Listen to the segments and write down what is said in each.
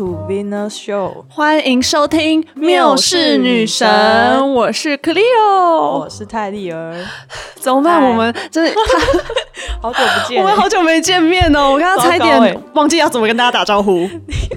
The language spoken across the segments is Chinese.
To Venus Show，欢迎收听《缪缪氏氏女女神神》，我是 Cleo。我是泰丽儿，怎么办？我们真的，好久不见我们好久没见面哦，我刚刚差点忘记要怎么跟大家打招呼。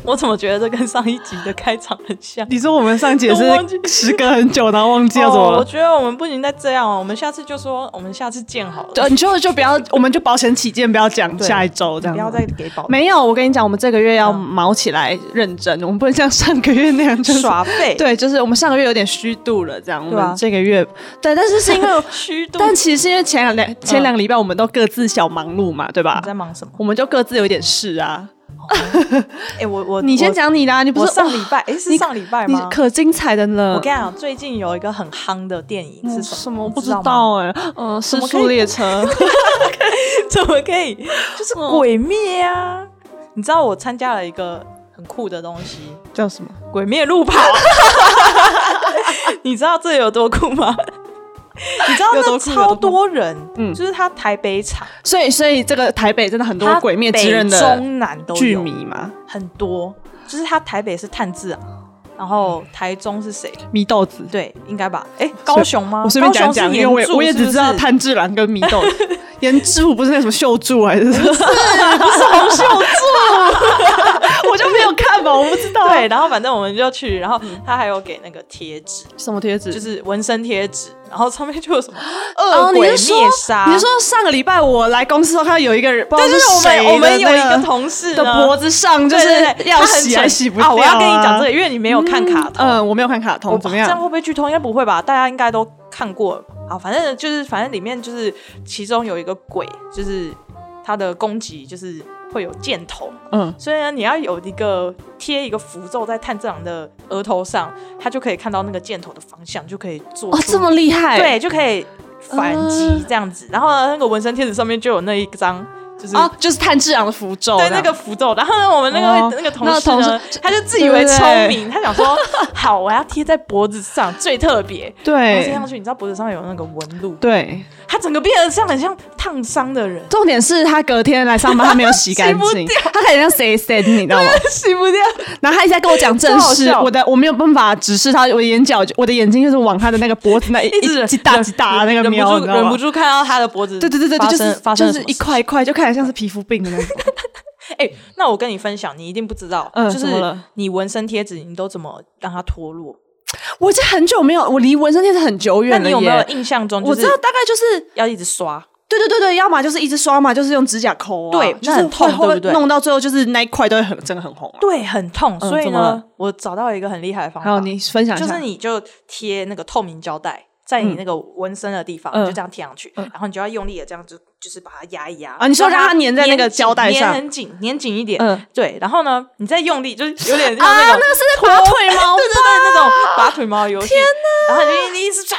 我怎么觉得这跟上一集的开场很像？你说我们上集也 我忘记是时隔很久，然后忘记要怎哦我么。觉得我们不行再这样哦，我们下次就说我们下次见好了，对，你就就不要，我们就保险起见，不要讲下一周这样。不要再给保没有，我跟你讲，我们这个月要嗯毛起来认真，我们不能像上个月那样就是耍废，对，就是我们上个月有点虚度了，这样。我对啊们这个月对，但是是因为，虚度。但其实是因为前两两前两个礼拜我们都各自小忙碌嘛，对吧你？在忙什么？我们就各自有一点事啊。哎，我我你先我讲你的、啊，你不是上礼拜，哎，是上礼拜你吗？可精彩的呢。我跟你讲，最近有一个很夯的电影是什么？什么我不知道哎、嗯，失么列车。怎么可以？就是鬼灭啊！你知道我参加了一个很酷的东西叫什么？——鬼灭路跑。你知道这有多酷吗？你知道那超多人，嗯就是他台北场，所以，所以这个台北真的很多《鬼灭之刃》北的中南都剧迷嘛，很多。就是他台北是炭治啊，然后台中是谁？祢豆子。对，应该吧？哎，高雄吗？我随便讲讲，因为我也我也只知道炭治郎跟祢豆子，岩柱不是那什么秀柱还是？不是洪秀柱。我就没有看嘛，我不知道。对，，然后反正我们就去，然后他还有给那个贴纸，什么贴纸？就是纹身贴纸，然后上面就有什么 哦，恶鬼你是说灭杀。你是说上个礼拜我来公司的时候，看到有一个人，不知道对，就是是我们我们有一个同事的脖子上，就是要洗还洗不掉啊！我要跟你讲这个，因为你没有看卡通。嗯，我没有看卡通，怎么样这样样？会不会剧透？应该不会吧？大家应该都看过。好，反正就是反正里面就是其中有一个鬼，就是他的攻击就是会有箭头，嗯，所以呢，你要有一个贴一个符咒在炭治郎的额头上，他就可以看到那个箭头的方向，就可以做哇，出这么厉害？对，就可以反击这样子。然后呢，那个纹身贴纸上面就有那一张，就是。哦，就是炭治郎的符咒，对那个符咒，然后呢，我们那个、哦。那个同那个事他就自以为聪明，他想说，好，我要贴在脖子上最特别，对。贴上去，你知道脖子上有那个纹路，对。他整个变得像很像烫伤的人，重点是他隔天来上班，他没有洗干净，他很像 say say，你知道吗？洗不掉。然后他一直在跟我讲正事，我的我没有办法指示他，我的眼角就我的眼睛就是往他的那个脖子那一一直一极大极大那个忍瞄，不住忍不住看到他的脖子，对对对对，就是就是一发生就是一块一块，就看起来像是皮肤病的那种。哎、那我跟你分享，你一定不知道，嗯就是你纹身贴纸，你都怎么让它脱落？我已经很久没有，我离纹身贴纸很久远了你有没有。印象中，就是我知道大概就是要一直刷？对对对对，要么就是一直刷嘛，就是用指甲抠啊，对就是那很痛对不对弄到最后就是那一块都会很真的很红啊。对，很痛。所以呢我找到一个很厉害的方法，还有你分享一下，就是你就贴那个透明胶带。在你嗯那个纹身的地方，就这样贴上去，然后你就要用力的这样子就是把它压一压啊你说让它粘在那个胶带上粘很紧，粘紧一点。嗯对，然后呢，你再用力，就是有点 像啊，那种那个是在拔腿毛对对对，那种拔腿毛游戏。天哪！然后你就一直抓，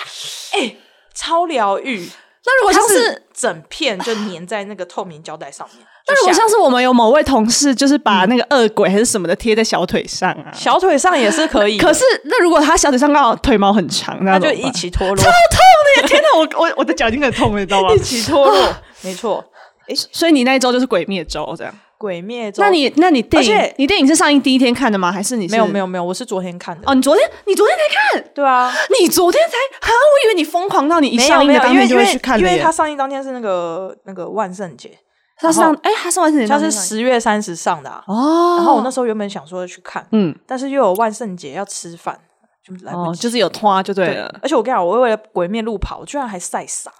哎，超疗愈。那如果像是整片就粘在那个透明胶带上面，那如果像是我们有某位同事，就是把那个恶鬼还是什么的贴在小腿上啊。小腿上也是可以，可是那如果他小腿上刚好腿毛很长，那它就一起脱落，超痛的天哪，我 我我的脚已经很痛了，你知道吗 一？起脱落，没错。哎所以你那一周就是鬼灭周这样。鬼灭中，那你那你电影你电影是上映第一天看的吗？还是你是没有没有没有，我是昨天看的。哦？你昨天你昨天才看？对啊，你昨天才？啊，我以为你疯狂到你一上映的当因为因为天就会去看因为它。上映当天是那个那个万圣节，他上哎，他上完是它是十月三十上的啊。哦。然后我那时候原本想说去看，嗯但是又有万圣节要吃饭，就来不哦，及。就是有拖就对对了。而且我跟你讲，我为了鬼面路跑，我居然还晒伤，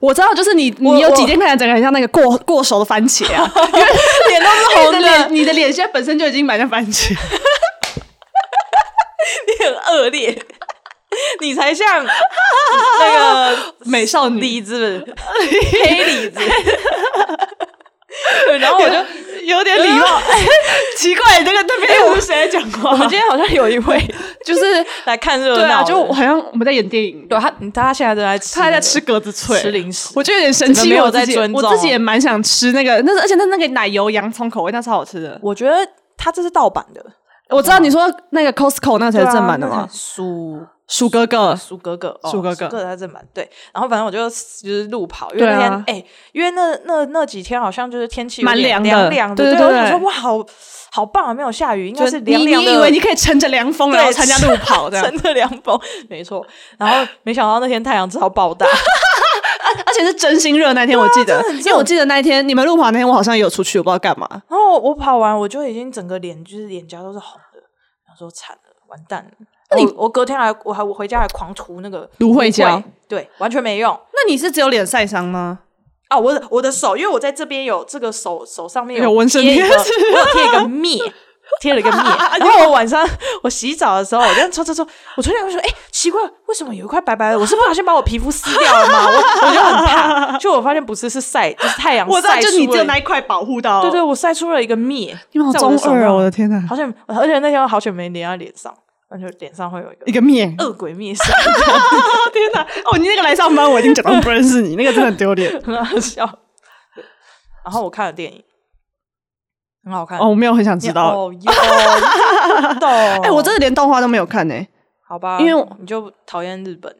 我知道，就是你你有几天看起来整个很像那个过过熟的番茄啊，因为脸都是红的，脸你的脸现在本身就已经蛮像番茄。你很恶劣，你才像 那个美少女。李子，黑李子。对，然后我就，有点礼貌。奇怪，那个那边有谁在讲话？我们今天好像有一位 就是来看热对啊，闹的，就好像我们在演电影，对他，他现在正在吃，他还在吃格子脆，吃零食我就有点生气，我在尊重我自己也蛮想吃那个，那是而且那那个奶油洋葱口味，那超好吃的。我觉得他这是盗版的，我知道你说那个 Costco 那才是正版的吗？鼠鼠哥哥，鼠哥哥，哦鼠哥哥鼠哥哥才正版对。然后反正我就就是路跑，因为那天哎、因为那那那几天好像就是天气蛮凉的凉凉的，对对对对我想说哇，好好棒啊，没有下雨，应该是你凉凉的。你以为你可以乘着凉风然后参加路跑这样，乘着凉风，没错。然后没想到那天太阳超爆大，而且是真心热那天，我记得，因为我记得那一天你们路跑那天，我好像也有出去，我不知道干嘛。然后我跑完，我就已经整个脸就是脸颊都是红的，然后说惨了，完蛋了。我我隔天还，我还我回家还狂涂那个芦荟胶，对，完全没用那你是只有脸晒伤吗？啊！我的我的手，因为我在这边有这个手手上面有纹身贴我有贴一个灭。贴了一个灭，然后我晚上我洗澡的时候，我这样搓搓搓，我突然会说，哎、奇怪，为什么有一块白白的？我是不小心把我皮肤撕掉了吗？我我就很怕，就我发现不是，是晒，就是太阳我知道，晒出就你只有那一块保护到。对对，我晒出了一个灭，你们好中二哦！上我的天哪，好像，而且那天我好久没连在脸上，感觉脸上会有一个一个面，恶鬼灭上，天哪！哦，你那个来上班，我已经假装不认识你，那个真的很丢脸。很好笑。然后我看了电影，很好看。哦，我没有很想知道。哦，有懂。哎，我真的连动画都没有看呢。好吧，因为你就讨厌日本。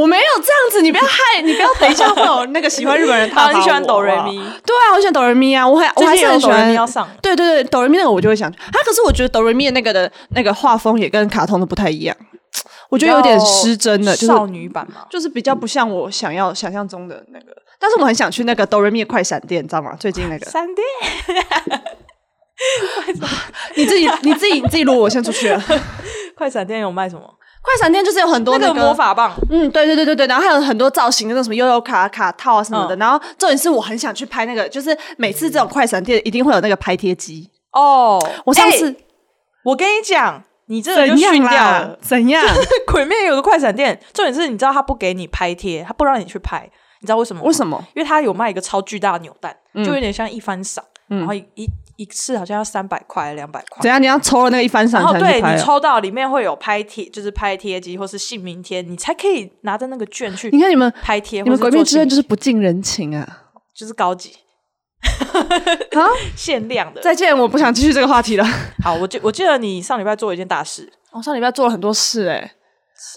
我没有这样子，你不要害，你不要等一下会有那个喜欢日本人好，挞 伐你喜欢哆瑞咪？对啊，我喜欢哆瑞咪啊，我还我还是很喜欢咪要上，对对对，哆瑞咪那个我就会想，啊，可是我觉得哆瑞咪的那个的那个画风也跟卡通的不太一样，我觉得有点失真的，就是少女版嘛。就是比较不像我想要想象中的那个。但是我很想去那个哆瑞咪的快闪店，你知道吗？最近那个，闪电 你自己你自己你自己录，我先出去了。快闪店有卖什么？快闪店就是有很多那那个魔法棒，嗯，对对对对对，然后还有很多造型的那种什么悠悠卡卡套啊什么的。嗯然后重点是我很想去拍那个，就是每次这种快闪店一定会有那个拍贴机。哦，我上次、哎我跟你讲，你这个就怎样训掉啦了？。怎样？鬼面有个快闪店，重点是你知道他不给你拍贴，他不让你去拍，你知道为什么？为什么？因为他有卖一个超巨大的扭蛋，嗯就有点像一番赏，然后一一一次好像要三百块、两百块怎。样？你要抽了那个一翻赏然后对你抽到里面会有拍贴，就是拍贴机或是姓名贴，你才可以拿着那个券去你看你们，拍贴。你们《鬼灭之刃》就是是不近人情啊！就是高级 啊，限量的。再见，我不想继续这个话题了。好，我记我记得你上礼拜做了一件大事，我上礼拜做了很多事哎、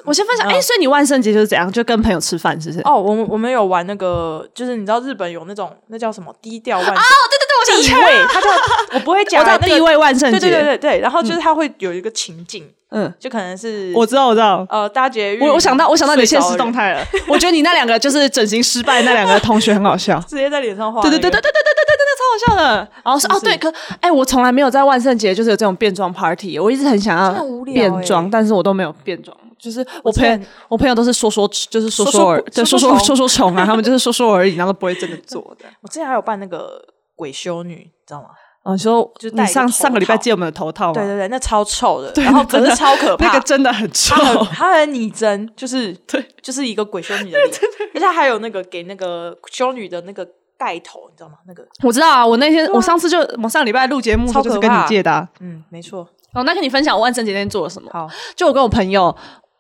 我先分享，哎、嗯所以你万圣节就是怎样？就跟朋友吃饭，是不是？哦，我们我们有玩那个，就是你知道日本有那种那叫什么低调万圣对对对，我想地位，它叫我不会 讲我知道那个地位万圣节，对对对对对，然后就是他会有一个情境，嗯，就可能是我知道，我知道。呃搭捷运，我我想到我想到你的现实动态，了，我觉得你那两个就是整形失败那两个同学很好笑。直接在脸上画、对对对对对对对对对对，超好笑的。然后是哦对，可哎，我从来没有在万圣节就是有这种变装 party，我一直很想要变装，欸但是我都没有变装。就是我朋友我朋友都是说说，就是说说对，说说说说说说虫啊，他们就是说说而已，然后都不会真的 做的。我之前还有办那个鬼修女，你知道吗？哦，你说就你上上个礼拜借我们的头套吗？对对对，那超臭的，然后可真的是超可怕，那个真的很臭它。很拟真，就是 对，就是一个鬼修女的脸，而且还有那个给那个修女的那个盖头，你知道吗？那个我知道啊，我那天我上次就我上礼拜录节目就是跟你借的啊。嗯，没错。哦，那跟你分享我万圣节那天做了什么？好，就我跟我朋友，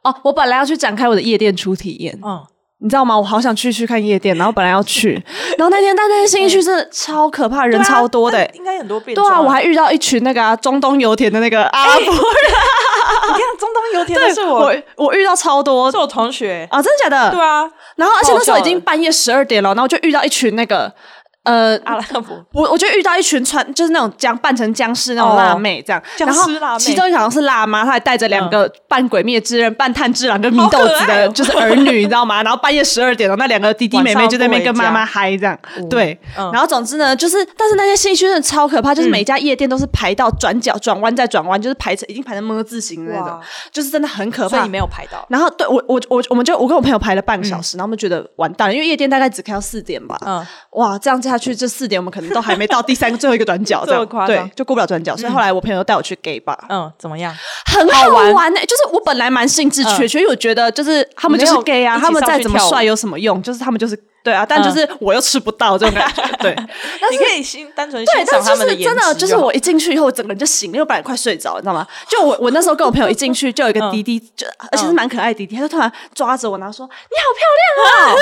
哦，我本来要去展开我的夜店初体验，嗯，你知道吗？我好想去去看夜店，然后本来要去，然后那天但那天新一区真的超可怕，人超多的、应该很多变对。啊，我还遇到一群那个、啊、中东油田的那个阿拉伯。人，你看中东油田的是我，我我遇到超多。是我同学。啊，真的假的？对啊，然后而且那时候已经半夜十二点了，然后就遇到一群那个呃。阿拉伯我我就遇到一群穿就是那种僵扮成僵尸那种辣妹这样，僵然后尸辣妹其中一个好像是辣妈，她还带着两个扮鬼灭之刃、扮炭治郎跟祢豆子的就是儿女，你知道吗？然后半夜十二点了，那两个弟弟妹妹就在那边跟妈妈嗨这样，对。嗯然后总之呢，就是但是那些信息真的超可怕，就是每一家夜店都是排到转角、转弯再转弯，就是排成已经排成么字形的那种，就是真的很可怕所以你。没有排到。然后对我我我我们就我跟我朋友排了半个小时，然后我们觉得完蛋了，因为夜店大概只开到四点吧。嗯，哇，这样下去，这四点我们可能都还没到第三个最后一个转角，这么样夸张对，就过不了转角。所以后来我朋友带我去 gay 吧，嗯，怎么样？很好好玩玩呢、就是我本来蛮兴致缺缺，因为我觉得就是他们就是 gay 啊，他们再怎么帅有什么用？就是他们就是对啊，但就是我又吃不到这种感觉，对。你可以欣单纯对，欣但赏他们颜就是真的，就是我一进去以后，我整个人就醒了，因为我本来快睡着，你知道吗？就我我那时候跟我朋友一进去，就有一个 弟弟，就而且是蛮可爱的弟弟，他就突然抓着我，然后说：“你好漂亮啊！”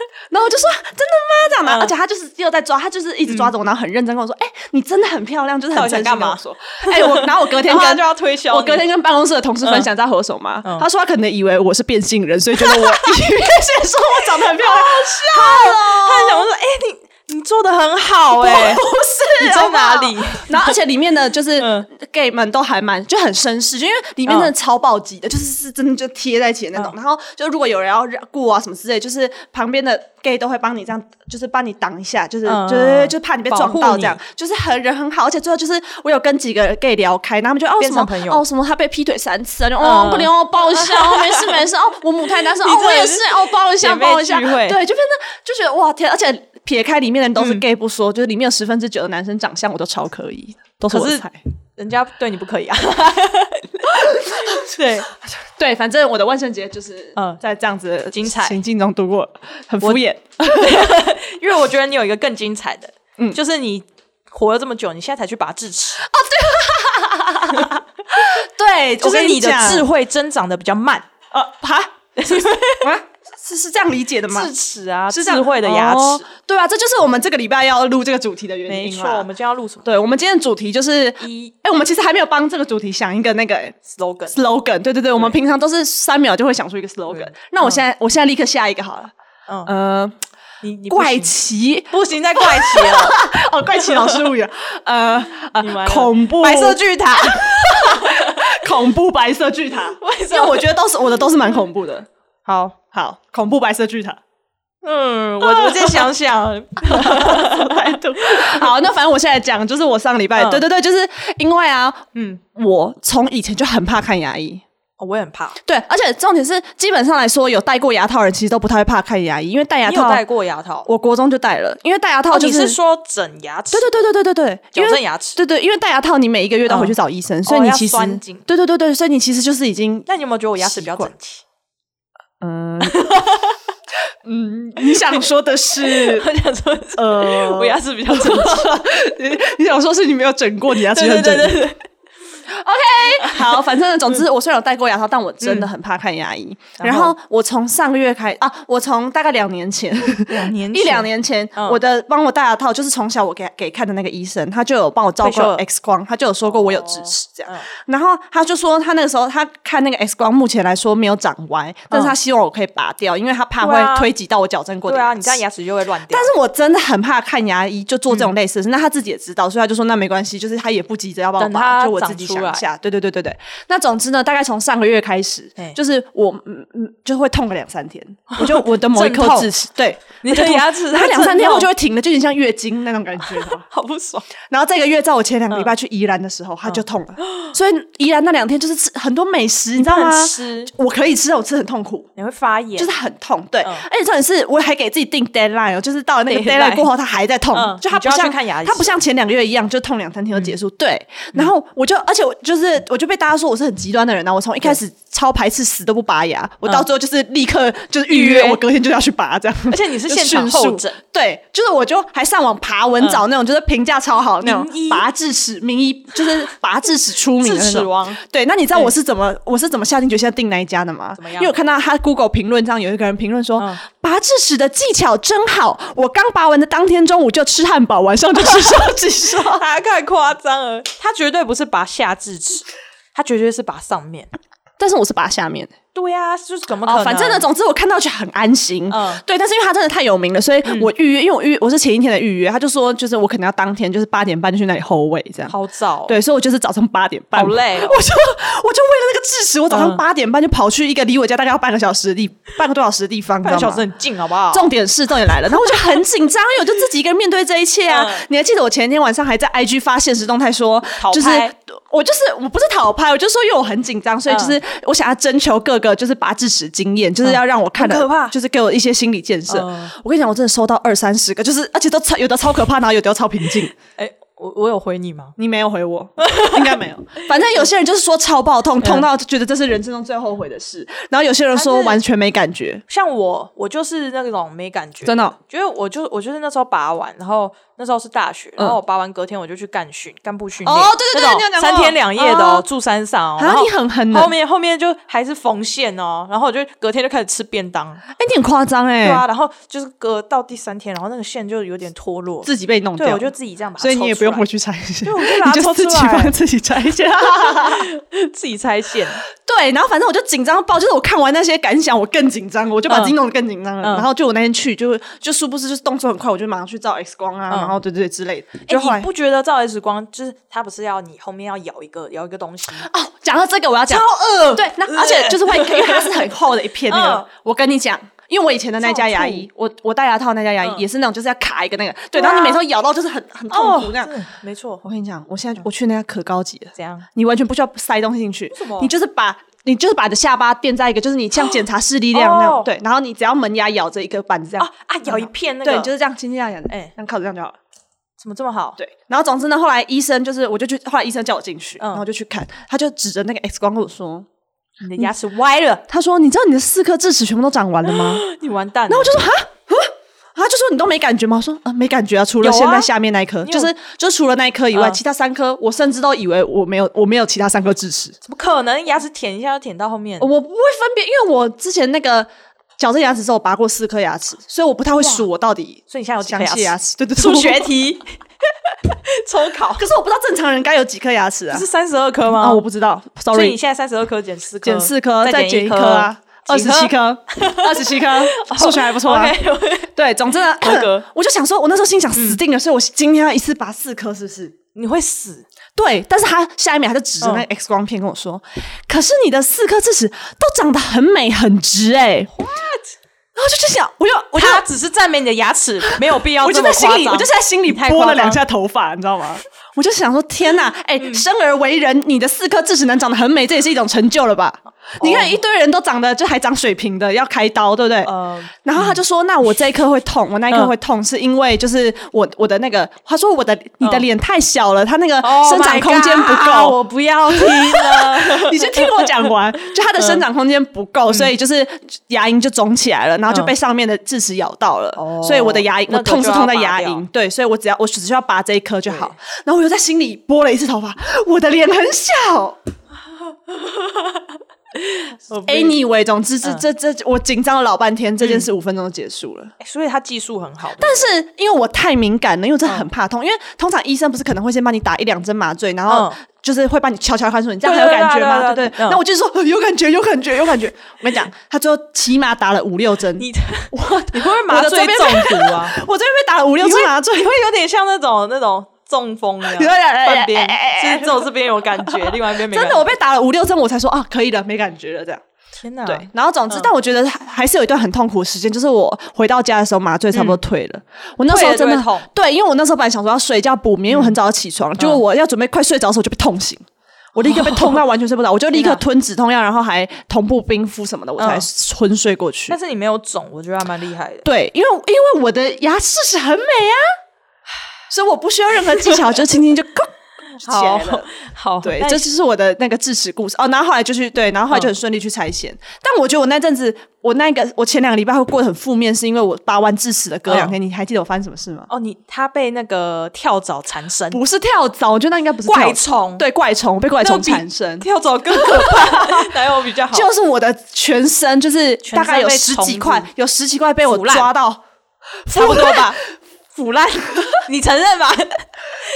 然后我就说：“真的吗？”这样的，嗯而且他就是又在抓，他就是一直抓着我，然后很认真跟我说：“哎，你真的很漂亮。”就是很真心跟我说。哎，我然后我隔天跟就要推销，我隔天跟办公室的同事分享，你知道何手吗？嗯他说他可能以为我是变性人，所以觉得我以为是说我长得很漂亮，好笑哦。他就想说，哎、你你做的很好哎、不是你在哪里？然后而且里面的就是嗯。gay 们都还蛮就很绅士，就因为里面真的超暴击的，就是是真的就贴在一起的那种。然后就如果有人要让顾啊什么之类，就是旁边的 gay 都会帮你这样，就是帮你挡一下，就是、嗯就是就怕你被撞到这样，就是很人很好。而且最后就是我有跟几个 gay 聊开，然后他们就哦什么变成朋友？哦什么他被劈腿三次啊，就哦嗯。不灵哦抱一下哦没事没事哦我母胎单身哦我也是哦抱一下姐妹抱一下，对就变得就觉得哇天，而且撇开里面的人都是嗯。gay 不说，就是里面有十分之九的男生长相我都超可以，都是我可是的菜。人家对你不可以啊。对，对，反正我的万圣节就是嗯。在这样子的精彩。情境中度过，很敷衍。因为我觉得你有一个更精彩的，嗯。就是你活了这么久，你现在才去拔智齿，对，对就是你的智智慧增长的比较慢。啊是是这样理解的吗？智齿啊，是智慧的牙齿，哦对啊，这就是我们这个礼拜要录这个主题的原因没错。我们今天要录什么？对，我们今天的主题就是，一哎，我们其实还没有帮这个主题想一个那个 slogan，slogan。对对对，我们平常都是三秒就会想出一个 slogan。那我现在我现在立刻下一个好了，嗯，呃，你你怪奇不行，再怪奇了，哦，怪奇老师物语了，呃恐怖白色巨塔，恐怖白色巨塔，为什因为我觉得都是我的都是蛮恐怖的。好，好，恐怖白色巨塔。嗯，我我再想想，态度。好，那反正我现在讲，就是我上个礼拜，嗯对对对，就是因为啊，嗯，我从以前就很怕看牙医。哦我也很怕。对，而且重点是，基本上来说，有戴过牙套的人其实都不太会怕看牙医，因为戴牙套，你有戴过牙套？我国中就戴了，因为戴牙套哦，就是、你是说整牙齿？对对对对对对对，矫正牙齿？对对，因为戴牙套你每一个月都要回去找医生，所以你其实、对对对对，所以你其实就是已经那你有没有觉得我牙齿比较整齐？嗯 嗯，你想说的是 我想说，呃，我牙齿比较整齐。你你想说是你没有整过，你牙齿很整齐对对对对，好，反正总之，我虽然有戴过牙套，但我真的很怕看牙医。然然后后？我从上个月开啊，我从大概两年前，两年 一两年前，嗯。我的帮我戴牙套，就是从小我给给看的那个医生，他就有帮我照过 X 光，他就有说过我有智齿这样。嗯然后他就说，他那个时候他看那个 X 光，目前来说没有长歪，但是他希望我可以拔掉，因为他怕会推挤到我矫正过的对啊，你这样牙齿就会乱掉。但是我真的很怕看牙医，就做这种类似的事。那他自己也知道，所以他就说那没关系，就是他也不急着要帮我拔，就我自己想一下。对对对对对。那总之呢，大概从上个月开始，就是我嗯嗯就会痛个两三天，我就我的某一颗智齿，对，你的牙齿它两三天我就会停了，就有点像月经那种感觉。好不爽。然后这个月在我前两个礼拜去宜兰的时候，它就痛了，所以宜兰那两天就是吃很多美食，你知道吗？吃，我可以吃，我吃很痛苦。你会发炎，就是很痛，对，嗯。而且重点是我还给自己定 deadline 哦，就是到了那个 Deadline 过后，它还在痛，就它不像看牙医它不像前两个月一样，就痛两三天就结束，对。然后我就，而且我就是，我就被大家说我是很极端的人啊，我从一开始超排斥死都不拔牙，我到最后就是立刻就是预约，我隔天就要去拔这样，而且你是就现场候诊，对，就是我就还上网爬文找那种就是评价超好那种拔智齿名医，就是拔智齿出名的智那王。对，那你知道我是怎么我是怎么下定决心要订那一家的吗？因为我看到他 Google 评论上有一个人评论说，嗯。拔智齿的技巧真好，我刚拔完的当天中午就吃汉堡，晚上就吃烧鸡烧。他 太夸张了，他绝对不是拔下智齿，他绝对是拔上面。但是我是拔下面的对呀、就是怎么可能？哦，反正呢，总之我看到就很安心。嗯对，但是因为他真的太有名了，所以我预约，因为我预我是前一天的预约，他就说就是我可能要当天就是八点半就去那里候位这样。好早、哦，对，所以我就是早上八点半，好累哦我就我就为了那个智齿，我早上嗯八点半就跑去一个离我家大概要半个小时的地，半个多小时的地方，半个小时？很近，好不好？重点是重点来了，然后我就很紧张，因为我就自己一个人面对这一切啊。嗯你还记得我前一天晚上还在 IG 发现实动态说，就是拍我就是我不是讨拍，我就说因为我很紧张，所以嗯就是我想要征求各个就是拔智齿经验，就是要让我看的很可怕就是给我一些心理建设。嗯我跟你讲，我真的收到二三十个，就是而且都超有的超可怕，然后有的超平静。哎、我我有回你吗？你没有回我，应该没有。反正有些人就是说超爆痛，痛到觉得这是人生中最后悔的事。然后有些人说完全没感觉，像我，我就是那种没感觉，真的哦觉得我就我就是那时候拔完，然后那时候是大学，然后嗯。我拔完隔天我就去干训，干部训练，哦对对对三天两夜的哦，哦。住山上哦，啊然后你很狠呢。后面后面就还是缝线哦，然后我就隔天就开始吃便当，哎、你很夸张哎，对啊，然后就是隔到第三天，然后那个线就有点脱落，自己被弄。掉，对我就自己这样把它所以你也不用回去拆线，对我就把它 你就自己帮。自己拆线。自己拆线，对，然后反正我就紧张爆，就是我看完那些感想，我更紧张，我就把自己弄得更紧张了。嗯。然后就我那天去，就就殊不知就是动作很快，我就马上去照 X 光啊，嗯然后对对对之类的。哎、就你不觉得照 X 光就是它不是要你后面要咬一个咬一个东西？哦，讲到这个我要讲，超恶对，那而且就是会，因为它是很厚的一片那个。嗯我跟你讲，因为我以前的那家牙医，我我戴牙套那家牙医、嗯也是那种就是要卡一个那个，对，然后你每次咬到就是很很痛苦那样。没错。我跟你讲，我现在我去那家可高级了，怎样？你完全不需要塞东西进去什么，你就是把。你就是把你的下巴垫在一个，就是你像检查视力那样那样，哦对，然后你只要门牙咬着一个板子这样，啊啊！咬一片那个，对，就是这样轻轻这样咬着，哎哎，这样靠着这样就好了。怎么这么好？对，然后总之呢，后来医生就是，我就去，后来医生叫我进去，嗯然后就去看，他就指着那个 X 光跟我说，你的牙齿歪了，他说：“你知道你的四颗智齿全部都长完了吗？” 你完蛋了。然后我就说：“哈，啊，他就说你都没感觉吗？”我说：“啊，没感觉啊，除了现在下面那一颗，就是就是除了那一颗以外，嗯其他三颗我甚至都以为我没有我没有其他三颗智齿，怎么可能？牙齿舔一下就舔到后面？我不会分辨，因为我之前那个矫正牙齿之后我拔过四颗牙齿，所以我不太会数我到底所以你现在有几颗牙牙齿？对对对，数学题，抽考可是我不知道正常人该有几颗牙齿啊不是？三十二颗吗？啊，我不知道，sorry，所以你现在三十二颗减四颗，减四颗，再减一颗啊。二十七颗，二十七颗，数学还不错啊。对，总之呢，合格 我就想说，我那时候心想死定了，所以我今天要一次拔四颗，是不是？你会死。对，但是他下一秒他就指着那个 X 光片跟我说：“可是你的四颗智齿都长得很美很直哎、What？” 然后就去想，我就我就他只是赞美你的牙齿，没有必要 我就在心里，我就在心里拨了两下头发，你知道吗？我就想说，天哪，哎、生而为人，你的四颗智齿能长得很美，这也是一种成就了吧？你看一堆人都长得就还长水平的，要开刀，对不对？呃，然后他就说：“那我这一颗会痛，我那一颗嗯。会痛，是因为就是我我的那个，他说我的你的嗯。脸太小了，他那个 Oh 生长空间不 God，够。我不要听了。你先听我讲完，就他的生长空间不够，所以就是牙龈就肿起来了，然后就被上面的智齿咬到了，哦。所以我的牙龈我痛是痛在牙龈，对，所以我只要我只需要拔这一颗就好。然后我又在心里拨了一次头发，我的脸很小。Anyway，总之这这这我紧张了老半天，这件事五分钟就结束了。所以他技术很好，但是因为我太敏感了，因为我真的很怕痛。因为通常医生不是可能会先帮你打一两针麻醉，然后嗯就是会帮你悄悄看说你这样还有感觉吗？对对对对对对不对？那我就说呃有感觉，有感觉，有感觉。我跟你讲，他最后起码打了五六针，你 我你会不会麻醉我的这边中毒啊？我这边被 打了五六针麻醉你。会有点像那种那种中风一样，对对对半边就是只有这边有感觉，另外一边没感觉。真的，我被打了五六针，我才说啊，可以了，没感觉了，这样。天哪！对，然后总之，嗯但我觉得还还是有一段很痛苦的时间，就是我回到家的时候，麻醉差不多退了。我那时候真的痛对，因为我那时候本来想说要睡觉补眠，因为我很早就起床，结果我要准备快睡着的时候，就被痛醒。我立刻被痛到完全睡不着，我就立刻吞止痛药，然后还同步冰敷什么的，我才嗯昏睡过去但。是你没有肿，我觉得还蛮厉害的。对，因为因为我的牙齿是很美啊，所以我不需要任何技巧，就轻轻就 好了。好，对，这就是我的那个智齿故事哦。然后后来就去对，然后后来就很顺利去拆线。但我觉得我那阵子，我那个我前两个礼拜会过得很负面，是因为我拔完智齿的隔两天，你还记得我发生什么事吗？哦，你他被那个跳蚤缠身，不是跳蚤，我觉得那应该不是怪虫，对怪虫，被怪虫缠身。跳蚤更可怕，哪有比较好？就是我的全身，就是大概有十几块，有十几块被我抓到，差不多吧，腐烂，你承认吧？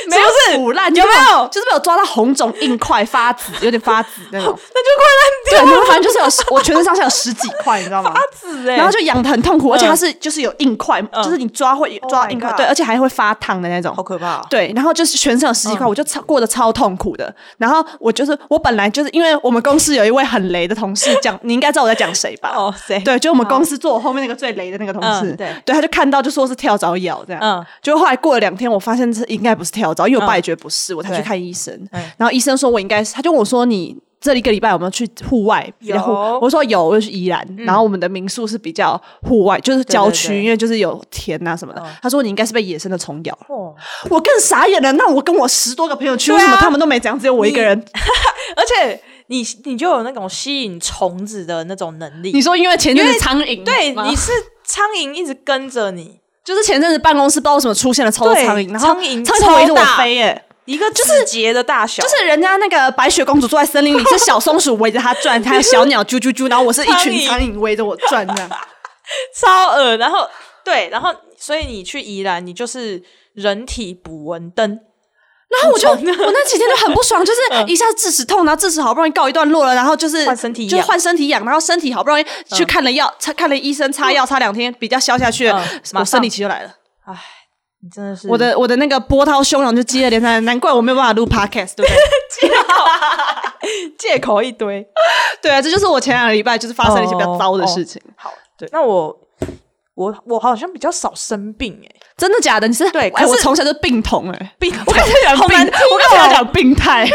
没有是腐烂，有没有就是被我抓到红肿硬块发紫，有点发紫那种。那就快烂对，然后反正就是有我全身上下有十几块，你知道吗？发紫哎，然后就痒的很痛苦，而且它嗯是就是有硬块，嗯就是你抓会 Oh 抓硬块对，而且还会发烫的那种好。可怕哦，对，然后就是全身有十几块，嗯我就超过得超痛苦的。然后我就是我本来就是因为我们公司有一位很雷的同事，讲你应该知道我在讲谁吧？哦，谁？对，就我们公司坐我后面那个最雷的那个同事，嗯对对，他就看到就说是跳蚤咬这样，嗯结果后来过了两天，我发现这应该不是跳蚤，因为我爸也觉得不是，我才去看医生，嗯然后医生说我应该是，他就问我说你。这一个礼拜有没有去户外？比较户有我说有，我就去宜兰。然后我们的民宿是比较户外，就是郊区，对对因为就是有田啊什么的。嗯他说你应该是被野生的虫咬了。哦，我更傻眼了。那我跟我十多个朋友去，啊为什么他们都没这样，只有我一个人？而且你你就有那种吸引虫子的那种能力你，说因为前阵子苍蝇，对，你是苍蝇一直跟着你，就是前阵子办公室不知道为什么出现了超多苍蝇，然后苍蝇苍蝇围着我超大飞，耶。一个就是节的大小，就是人家那个白雪公主坐在森林里，是小松鼠围着她转，还有小鸟啾啾啾，然后我是一群苍苍蝇围着我转这样。超恶。然后对，然后所以你去宜兰，你就是人体捕蚊灯，然后我就我那几天就很不爽，就是 一下智齿痛，然后智齿好不容易告一段落了，然后就是换身体就换身体痒，然后身体好不容易去看了药，擦看了医生，擦药擦两天比较消下去了嗯，马我上生理期就来了。唉，你真的是我的我的那个波涛汹涌就接二连三，难怪我没有办法录 podcast，对不对？借口一堆。对啊，这就是我前两个礼拜就是发生了一些比较糟的事情。好，对，那我我我好像比较少生病哎、真的假的？你是哎，对可是我从小就病童哎，病我跟你讲病，好难听我刚才哦要讲病态。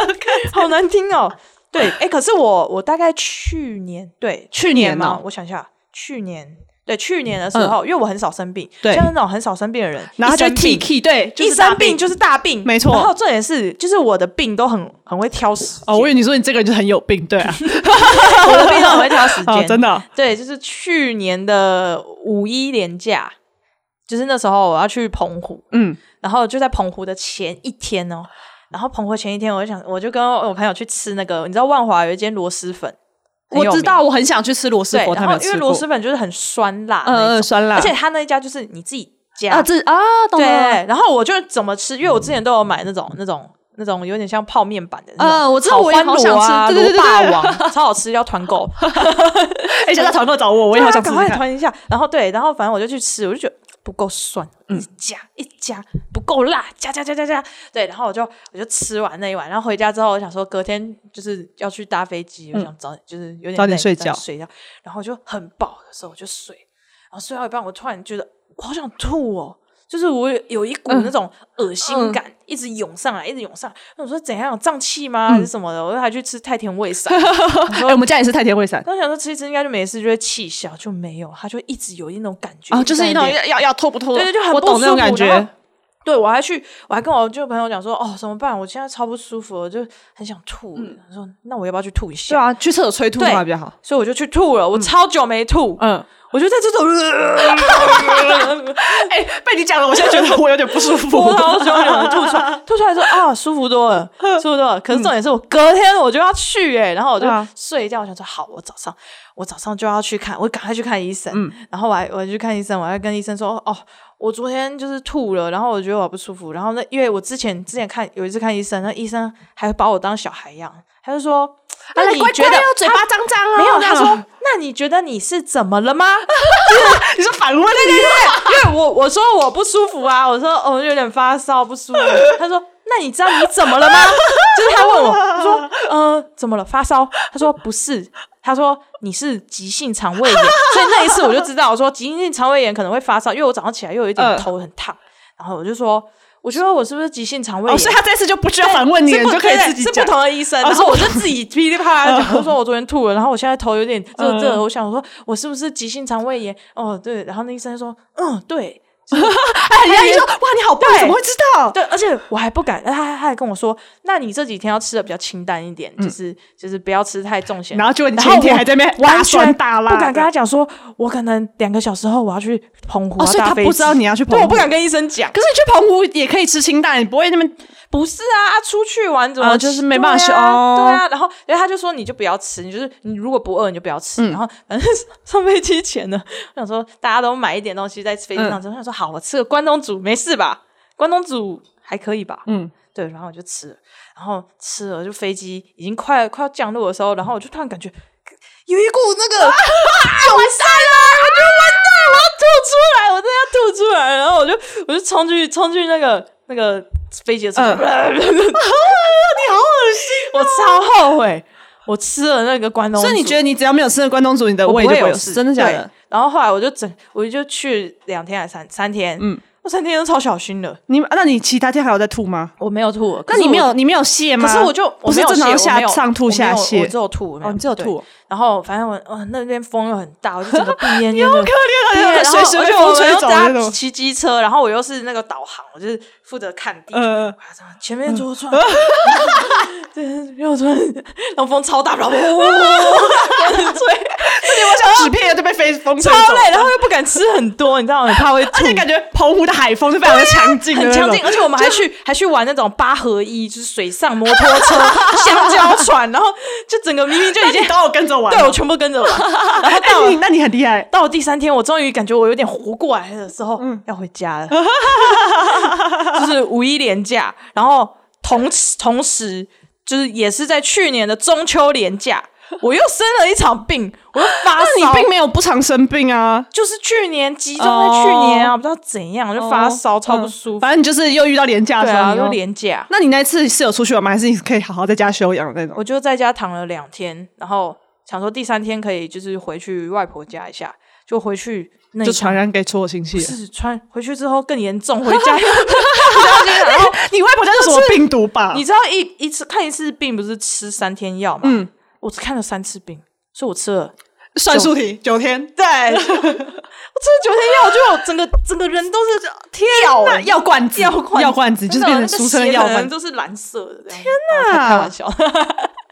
好难听哦。对，哎、可是我我大概去年对去年嘛，哦我想一下，去年对去年的时候，因为我很少生病，对。像那种很少生病的人，然后就一生 T 病 K 对，就一是大生病就是大病，没错。然后重点是，就是我的病都很很会挑时间，哦，我以为你说你这个人就很有病，对啊，我的病都很会挑时哦间，真的哦。对，就是去年的五一连假，就是那时候我要去澎湖，嗯，然后就在澎湖的前一天哦，然后澎湖前一天，我就想，我就跟我朋友去吃那个，你知道万华有一间螺蛳粉，我知道，我很想去吃螺蛳，粉，他然后因为螺蛳粉就是很酸辣嗯嗯，酸辣，而且他那一家就是你自己加，啊，这啊，懂对，了。然后我就怎么吃，因为我之前都有买那种那种。那种有点像泡面版的那种，嗯我知道我也好想吃对对对螺霸王超好吃，要团购。哎，现在团购找我，我也好想吃赶。快团一下。然后对，然后反正我就去吃，我就觉得不够酸，一直加一直加不够辣，加加加加加。对，然后我就我就吃完那一碗，然后回家之后，我想说隔天就是要去搭飞机，我想早就是有点累早点睡觉。睡觉，然后我就很饱的时候我就睡，然后睡到一半，我突然觉得我好想吐哦。就是我有有一股那种恶心感，一直涌上来，一直涌上来。那我说怎样有胀气吗？还是什么的？我说还去吃太田胃散，哎，我们家也是太田胃散当时想说吃一吃应该就没事，就会气消，就没有，他就一直有一种感觉啊，就是一种要要要吐不吐，对对，就很我不舒服懂那种感觉。对我还去，我还跟我就朋友讲说，哦，怎么办？我现在超不舒服，我就很想吐。他说，那我要不要去吐一下对下？啊，去厕所催吐的话比较好。所以我就去吐了，我超久没吐，嗯，我就在这种 哎，被你讲了，我现在觉得我有点不舒服波涛汹涌的吐出来，吐出来说啊，舒服多了，舒服多了。可是重点是我隔天我就要去哎、然后我就睡一觉，我想说好，我早上我早上就要去看，我赶快去看医生。然后我还我还去看医生，我还跟医生说哦，我昨天就是吐了，然后我觉得我不舒服。然后那因为我之前之前看有一次看医生，那医生还把我当小孩一样，他就说。那你觉得嘴巴脏脏啊没有？他说：“那你觉得你是怎么了吗？” 你说反问你，因为我我说我不舒服啊，我说哦有点发烧不舒服。他说那你知道你怎么了吗？就是他问我，他说呃怎么了？发烧？他说不是，他说你是急性肠胃炎。所以那一次我就知道，我说急性肠胃炎可能会发烧，因为我早上起来又有一点嗯头很烫，然后我就说。我觉得我是不是急性肠胃炎？哦，所以他这次就不需要反问你就可以对自己讲是不。同的医生，然后我就自己噼里啪啦地讲，我说我昨天吐了，然后我现在头有点热热我想说我是不是急性肠胃炎？哦，对，然后那医生说，嗯，对，哎，人家一说哇，你好棒，对怎么会知道？对，而且我还不敢，他还他还跟我说，那你这几天要吃的比较清淡一点，就是就是不要吃太重咸。嗯然后结果你然后天我还在那边大完酸全大了不敢跟的他讲说，我可能两个小时后我要去澎湖，哦，所以他不知道你要去澎湖，我不敢跟医生讲。可是你去澎湖也可以吃清淡，你不会那么不是啊，啊出去玩怎么、啊就是没办法对啊哦对啊，然后然后他就说你就不要吃，你就是你如果不饿你就不要吃。嗯然后反正 上飞机前呢，我想说大家都买一点东西在飞机上吃，我想说好，我吃个关东煮没事吧？关东煮还可以吧？嗯，对，然后我就吃了，然后吃了就飞机已经快快要降落的时候，然后我就突然感觉有一股那个涌上来，我就完蛋，我要吐出来，我真的要吐出来，然后我就我就冲去冲去那个那个飞机的车上，你好恶心、我超后悔。我吃了那个关东煮，所以你觉得你只要没有吃那关东煮，你的胃就不会有事？真的假的？？然后后来我就整，我就去两天还是三三天，嗯嗯，我三天都超小心的，你那你其他天还有在吐吗？我没有吐，那你没有你没有泻吗？可是我就不是正常下上吐下泻，我只有吐，哦，你只有吐，然后反正我哦那边风又很大，我就整个鼻炎 你好。可怜对然后我风吹走又搭那种。骑机车，然后我又是那个导航，我就是负责看地前面左转，对，右转，然后风超大，然后吹，我想纸片就被飞风吹，超累，然后又不敢吃很多，你知道吗？很怕会吐而。且感觉澎湖的海风是非常的强劲很强劲，而且我们还去还去玩那种八合一，就是水上摩托车、香蕉船，然后就整个明明就已经都有跟着玩哦，对我全部跟着玩，然后哎到那你很厉害，到了第三天，我终于感觉我有点活过来的时候，要回家了，就是五一连假，然后同时同时就是也是在去年的中秋连假，我又生了一场病，我又发那你烧。并没有不常生病啊，就是去年集中在去年啊，不知道怎样我就发烧，超不舒服。反正你就是又遇到廉价的对啊，时候，你又又连假，那你那次是有出去玩吗？还是你可以好好在家休养的那种？我就在家躺了两天，然后想说第三天可以就是回去外婆家一下，就回去那就传染给所有亲戚了。是传回去之后更严重，回家然后 你外婆家是什么病毒吧？你知道一一次看一次病不是吃三天药吗？嗯，我只看了三次病，所以我吃了算术题九天，对，我吃了九天药，我觉得我整个整个人都是掉那了。药罐子，药罐药罐子就是变成俗称的药罐子。都是蓝色的。天哪开玩笑，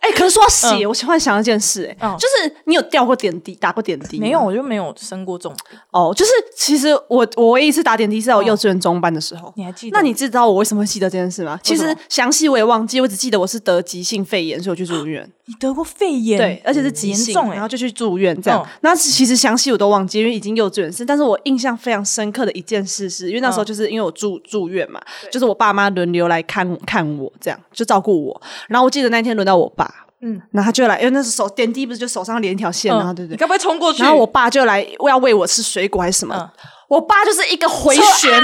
哎，可是说到血，我突然想到一件事，哎嗯，就是你有掉过点滴，打过点滴吗？没有，我就没有生过这种病。哦，就是其实我我唯一一次打点滴是在我幼稚园中班的时候。你还记得？那你知道我为什么会记得这件事吗？其实详细我也忘记，我只记得我是得急性肺炎，所以我去住院。你得过肺炎？对，而且是急性，然后。就去住院这样。嗯那其实详细我都忘记，因为已经幼稚园生。但是我印象非常深刻的一件事是，因为那时候嗯就是因为我住住院嘛，就是我爸妈轮流来看看我，这样就照顾我。然后我记得那天轮到我爸，嗯然后他就来，因为那是手点滴不是就手上连一条线，然后对不对？你该不会冲过去？然后我爸就来要喂我吃水果还是什么，嗯我爸就是一个回旋，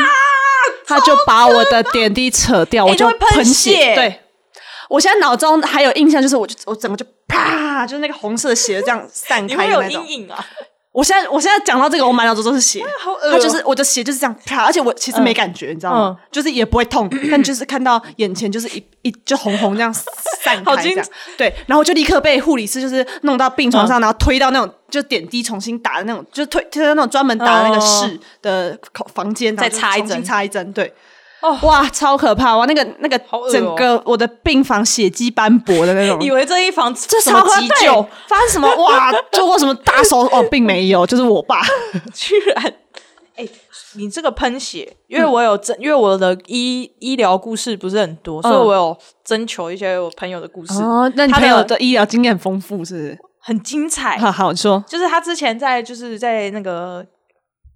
他就把我的点滴扯掉，我就喷血。血对，我现在脑中还有印象，就是我就我整个就啪，就是那个红色的血这样散你会有阴。影啊！我现在我现在讲到这个，我满脑子都是血，好恶哦。它就是我的血就是这样啪，而且我其实没感觉，你知道吗？就是也不会痛，但就是看到眼前就是一一就红红这样散开 这样，对，然后就立刻被护理师就是弄到病床上，然后推到那种就点滴重新打的那种，就推推到那种专门打的那个室的口房间，再插一针。重新插一针，对。哦哇，超可怕！哇，那个那个整个我的病房血迹斑驳的那种，以为这一房这什么急救，发生什么 哇？做过什么大手哦？并没有，就是我爸。居然，哎、你这个喷血，因为我有征，因为我的医医疗故事不是很多，所以我有征求一些我朋友的故事，哦，那你他朋友的医疗经验很丰富，是不是？很精彩。好好，你说就是他之前在就是在那个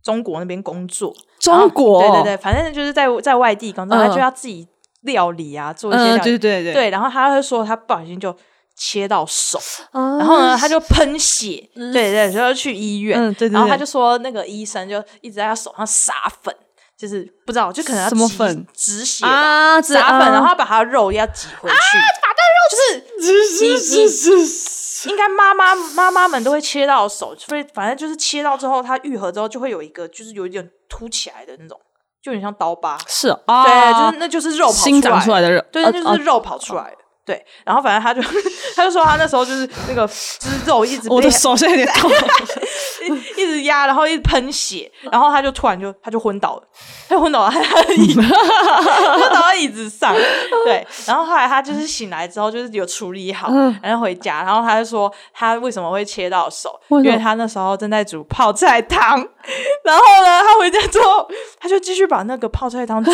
中国那边工作，中国？对对对，反正就是在在外地工作，嗯。他就要自己料理啊，做一些料嗯，对对对。对，然后他会说他不小心就切到手，然然后呢他就喷血，对对，就要去医院。嗯对对对。然后他就说那个医生就一直在他手上撒粉，就是不知道，就可能要什么粉？止血啊，撒粉，啊。然后他把他的肉要挤回去，是你是是是，应该妈妈妈妈们都会切到手，所以反正就是切到之后，它愈合之后就会有一个就是有一点凸起来的那种，就有点像刀疤。是啊，对，就是那就是肉跑新长出来的肉，对，呃那就是肉跑出来的。对，然后反正他就他就说他那时候就是那个就是肉一直被 我的手现在有点痛。一直压，然后一直喷血，然后他就突然就他就昏倒了，他就昏倒了在他的椅子，昏倒在椅子上。对，然后后来他就是醒来之后就是有处理好，然后回家，然后他就说他为什么会切到手，为因为他那时候正在煮泡菜汤，然后呢，他回家之后他就继续把那个泡菜汤煮，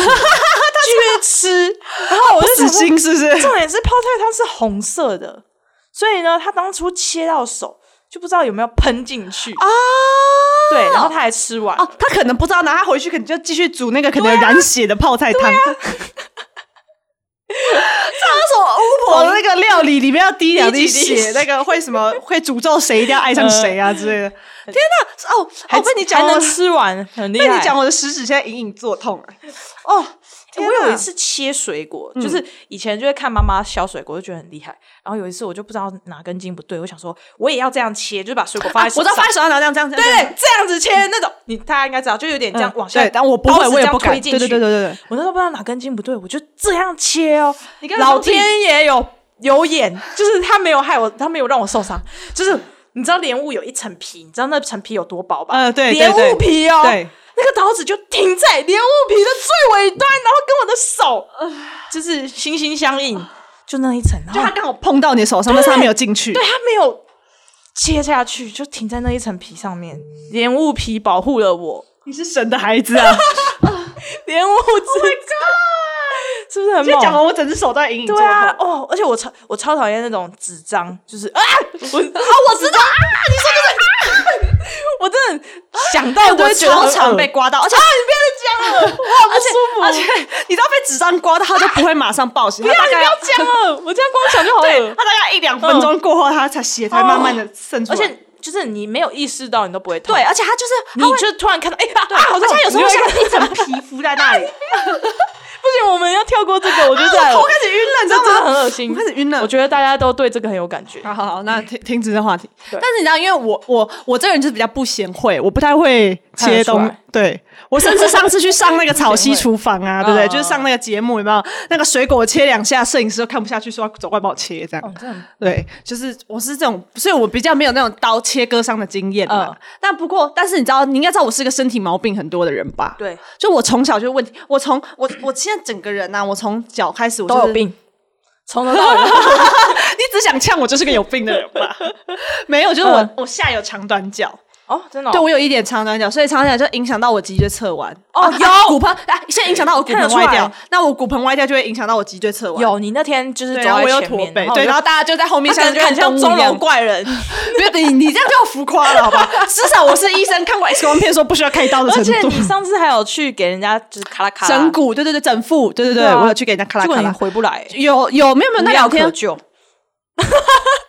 继续吃，然后我就死心是不是？重点是泡菜汤是红色的，所以呢，他当初切到手就不知道有没有喷进去啊，对，然后他还吃完，哦，他可能不知道，然后他回去可能就继续煮那个可能染血的泡菜汤。这什么 巫婆的那个料理里面要滴两滴血，那个会什么会诅咒谁一定要爱上谁啊之类的。天哪！哦，还哦被你讲还能我吃完，很厉害。被你讲我的食指现在隐隐作痛啊！哦，我有一次切水果，就是以前就会看妈妈削水果，就觉得很厉害。然后有一次我就不知道哪根筋不对，我想说我也要这样切，就是把水果放在手上，我知道放在手上，然后这样这样对对，这样子切那种，你大家应该知道，就有点这样往下。对，但我不会，我也不敢。推进去。对对对对对对。我那时候不知道哪根筋不对，我就这样切哦。你看老天爷有有眼，就是他没有害我，他没有让我受伤。就是你知道莲雾有一层皮，你知道那层皮有多薄吧？呃对对莲雾皮哦，对，那个刀子就停在莲雾皮的最尾端，然后跟我的手就是心心相印，就那一层，然后就他刚好碰到你的手上，但是它没有进去。对它没有切下去，就停在那一层皮上面，莲雾皮保护了我。你是神的孩子啊！莲雾纸是不是很猛？就讲完我整只手都在隐隐作对啊，哦，而且我超我超讨厌那种纸张，就是啊，我 啊，我知道啊，你说就是我真的想到我都会超觉得常被刮到，而且啊，你不要再讲了，我好不舒服。而且你知道被纸张刮到，他就不会马上爆血，不要，你不要讲了，我这样光想就好了。他。大概一两分钟过后，他才血才慢慢的渗出来。而且就是你没有意识到，你都不会痛。对，，而且他就是你就突然看到，哎、啊，对，啊，好痛而且有时候像一层皮肤在那里，不行，我们要跳过这个，我觉得我开始晕了，你知这真的道吗？很恶心，我开始晕了我觉得大家都对这个很有感觉。好好好，那停停止这话题。但是你知道，因为我我我这个人就是比较不贤惠，我不太会切东。对我甚至上次去上那个草溪厨房啊，对不对？嗯就是上那个节目有没有？那个水果切两下，摄影师都看不下去，说要走过来帮我切这样。对，就是我是这种，所以我比较没有那种刀切割伤的经验嘛。嗯但不过，但是你知道，你应该知道我是一个身体毛病很多的人吧？，对，就我从小就问题，我从我我现在整个人呐、我从脚开始我、就是、都有。病，从头到尾。你只想呛我就是个有病的人吧？没有，就是我、嗯我下有长短脚。哦，真的哦、对我有一点长短脚，所以长短脚就影响到我脊椎侧弯。哦啊有骨盆，哎，现在影响到我骨盆歪掉，那我骨盆歪掉就会影响到我脊椎侧弯。有你那天就是我有在前背，对，然后然后大家就在后面像看很像钟楼。怪人，没有，你你这样就浮夸了，好吧？至少我是医生，看过 X 光片说不需要开刀的程而且。你上次还有去给人家就是咔啦咔啦整骨，对对对，整腹，对对对，对啊我有去给人家咔啦结果你咔啦。回不来，有有没有没有？那无药两天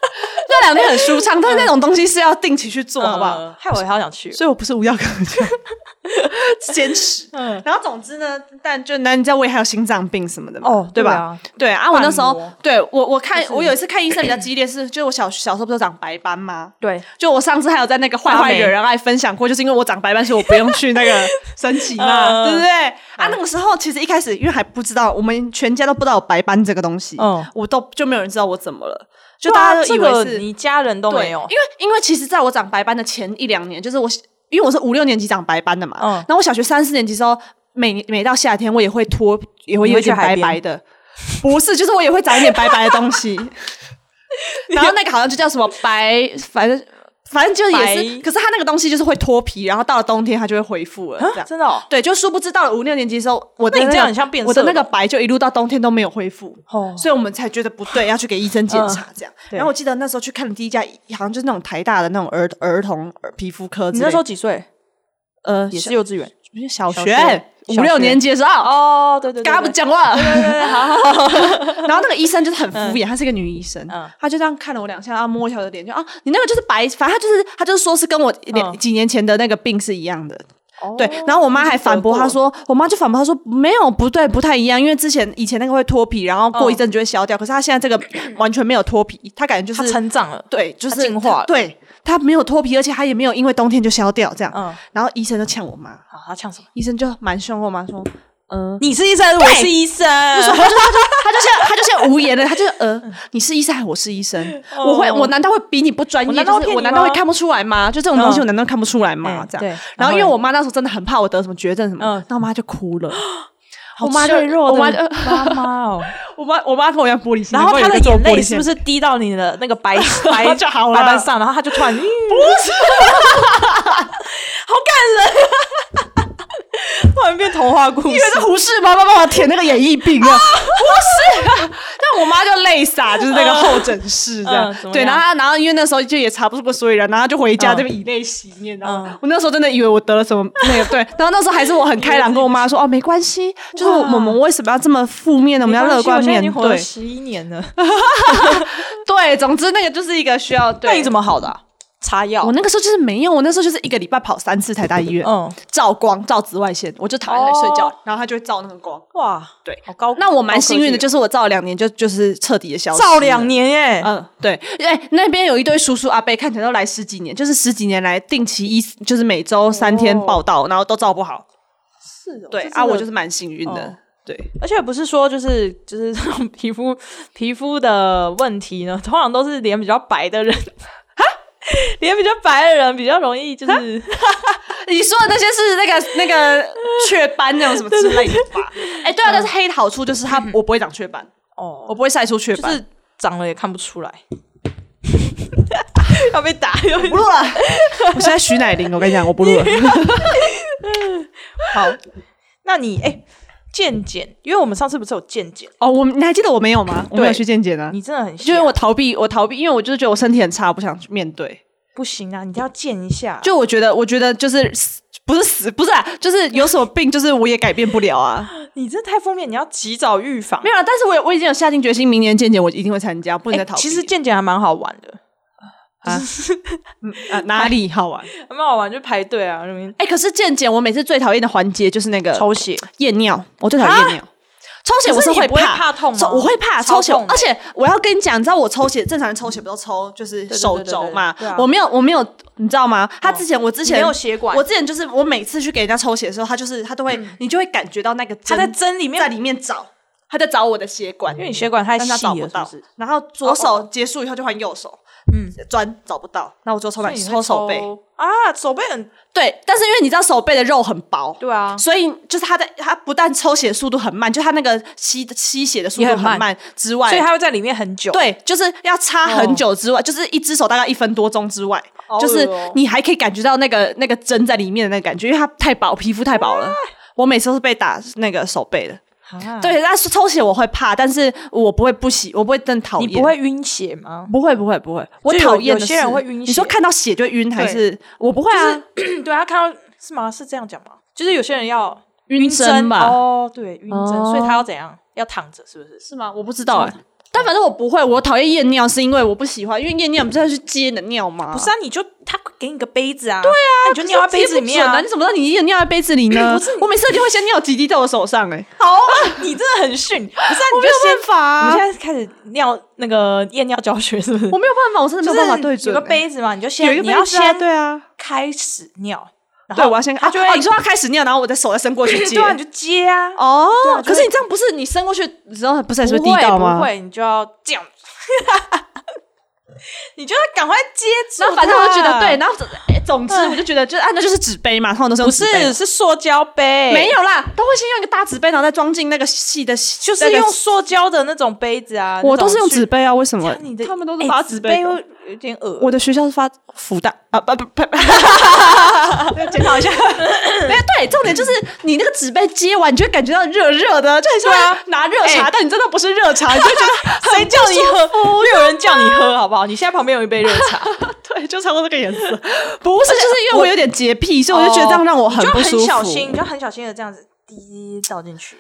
那两天很舒畅，但是那种东西是要定期去做，好不好？嗯？害我好想去。所以我不是无药可救，坚持。嗯，然后总之呢，但就那你知道我也还有心脏病什么的嘛，哦对吧？对啊我那时候对我我看我有一次看医生比较激烈是，就是我小小时候不是长白斑吗？对，就我上次还有在那个坏坏惹人爱分享过，就是因为我长白斑，所以我不用去那个 升级嘛，嗯对不对？啊，那个时候其实一开始因为还不知道，我们全家都不知道有白斑这个东西，嗯我都就没有人知道我怎么了，就大家都以这个为是你家人都，没有。因，为因为其实在我长白斑的前一两年，就是我因为我是五六年级长白斑的嘛，嗯。然后我小学三四年级的时候，每每到夏天我也会脱，也会有一点白白的，不是，就是我也会长一点白白的东西，然后那个好像就叫什么白，反正反正就是也是，可是它那个东西就是会脱皮，然后到了冬天它就会恢复了，这啊样。真的哦，对，就殊不知到了五六年级的时候，我的那个那这样很像变我的那个白就一路到冬天都没有恢复，哦所以我们才觉得不对，要去给医生检查这样。对然后我记得那时候去看的第一家，好像就是那种台大的那种儿儿童皮肤科。你那时候几岁？呃也是幼稚园小小学学五六年级的时候，哦，对对对，刚刚不对讲话。对对对，好好好，然后那个医生就是很敷衍，她是一个女医生嗯，她就这样看了我两下，然后摸一下我的脸，就啊，你那个就是白，反正她就是她就是说是跟我两嗯几年前的那个病是一样的。哦对，然后我妈还反驳，她说，我妈就反驳她说，没有，不对，不太一样，因为之前以前那个会脱皮，然后过一阵就会消掉，可是她现在这个完全没有脱皮，她感觉就它是成长了，对，就是进化了对，她没有脱皮，而且她也没有因为冬天就消掉这样。嗯，然后医生就呛我妈，好，他呛什么？医生就蛮凶，我妈说，嗯、你是医生，我是医生，他就他就他就他就现在他就现在无言了，他就呃，你是医生还是我是医生？我会我难道会比你不专业？我难道就是我难道会看不出来吗？就这种东西嗯我难道看不出来吗嗯？这样。对然后因为我妈那时候真的很怕我得什么绝症什么，嗯那我妈就哭了。好我妈就脆弱我妈就的妈妈哦。我妈我妈跟我一样玻璃心，然后她的她眼泪是不是滴到你的那个白 白就好了白板上？然后她就突然不是，好感人，突然变童话故事以为。是胡适妈妈帮我填那个演艺病啊？不是啊，但我妈就泪洒，就是那个候诊室这样对，然后她然后因为那时候就也查不出个所以然，然后她就回家嗯这边以泪洗面，然后嗯我那时候真的以为我得了什么那个 对，然后那时候还是我很开朗跟我妈说哦没关系，就是我们为什么要这么负面呢？我们要乐观面对十一年了，对，总之那个就是一个需要对。那你怎么好的啊？擦药我？那个时候就是没用，我那时候就是一个礼拜跑三次台大医院，嗯，照光照紫外线，我就躺在那里睡觉哦，然后它就会照那个光。哇，对，好高。那我蛮幸运的，就就是我照了两年就就是彻底的消失，照两。年耶，嗯，对，哎，那边有一堆叔叔阿伯，看起来都来十几年，就是十几年来定期一，就是每周三天报道，然后都照不好。是哦对啊，我就是蛮幸运的哦。对，而且不是说就是就是这 种皮肤皮肤的问题呢，通常都是脸比较白的人，脸比较白的人比较容易就是 你说的那些是那个 那个雀斑那种什么之类的吧？哎，对啊，但是黑的好处就是它我不会长雀斑，哦我不会晒出雀斑。就是长了也看不出来，要被打不录了，我现在徐乃麟，我跟你讲，我不录了。好。那你哎，健检，因为我们上次不是有健检，哦，我你还记得我没有吗？我没有去健检啊，你真的很就因为我逃避，我逃避，因为我就是觉得我身体很差，我不想去面对。不行啊，你一定要健一下。就我觉得，我觉得就是死不是死，不是啊，就是有什么病，就是我也改变不了啊。你这太负面，你要及早预防。没有啊，但是我我已经有下定决心，明年健检我一定会参加，不能再逃避。其实健检还蛮好玩的啊，啊哪里好玩？蛮好玩，就排队啊。哎，可是健检我每次最讨厌的环节就是那个抽血、验尿，我最讨厌验尿。抽血我是会怕怕痛吗？我会怕抽血，而且我要跟你讲，你知道我抽血，正常人抽血不都抽就是手肘嘛？我没有，我没有，你知道吗？他之前我之前没有血管，我之前就是我每次去给人家抽血的时候，他就是他都会，你就会感觉到那个他在针里面在里面找，他在找我的血管，因为你血管太细了，然后左手结束以后就换右手。嗯，砖找不到，那我就抽哪？抽手背啊，手背很对，但是因为你知道手背的肉很薄，对啊，所以就是他的他不但抽血速度很慢，就他那个吸吸血的速度很慢之外，所以他会在里面很久。对，就是要插很久之外，就是一只手大概一分多钟之外，就是你还可以感觉到那个那个针在里面的那个感觉，因为它太薄，皮肤太薄了。我每次都是被打那个手背的。对，但是抽血我会怕，但是我不会不喜，我不会真讨厌。你不会晕血吗？不会，不会，不会。我讨厌有些人会晕血。你说看到血就晕，还是我不会啊？对啊，看到是吗？是这样讲吗？就是有些人要晕针吧？哦，对，晕针，所以他要怎样？要躺着，是不是？是吗？我不知道哎。但反正我不会，我讨厌验尿是因为我不喜欢，因为验尿不是要去接你的尿吗？不是啊，你就他给你个杯子啊，对啊，你就尿在杯子里面啊，你怎么知道你验尿在杯子里呢？不是，我每次就会先尿几滴在我手上，哎，好，你真的很逊，不是，你就先法，你现在开始尿那个验尿教学是不是？我没有办法，我真的没有办法对准，有个杯子嘛，你就先你要先对啊，开始尿。对，我要先啊，就会你说要开始尿，然后我的手再伸过去接，对，你就接啊。哦，可是你这样不是你伸过去之后不是还是滴到吗？不会，你就要这样。你就要赶快接住，反正我就觉得对，然后总之我就觉得，就啊，那就是纸杯嘛，通常都是不是是塑胶杯，没有啦，都会先用一个大纸杯，然后再装进那个细的，就是用塑胶的那种杯子啊。我都是用纸杯啊，为什么？他们都是把纸杯。有点恶我的学校是发福袋啊，不不不，检讨一下。没有对，重点就是你那个纸杯接完，你就会感觉到热热的，就很像拿热茶，但你真的不是热茶，你就觉得谁叫你喝？没有人叫你喝，好不好？你现在旁边有一杯热茶，对，就差不多这个颜色。不是，就是因为我有点洁癖，所以我就觉得这样让我很不舒服。很小心，你就很小心的这样子滴倒进去。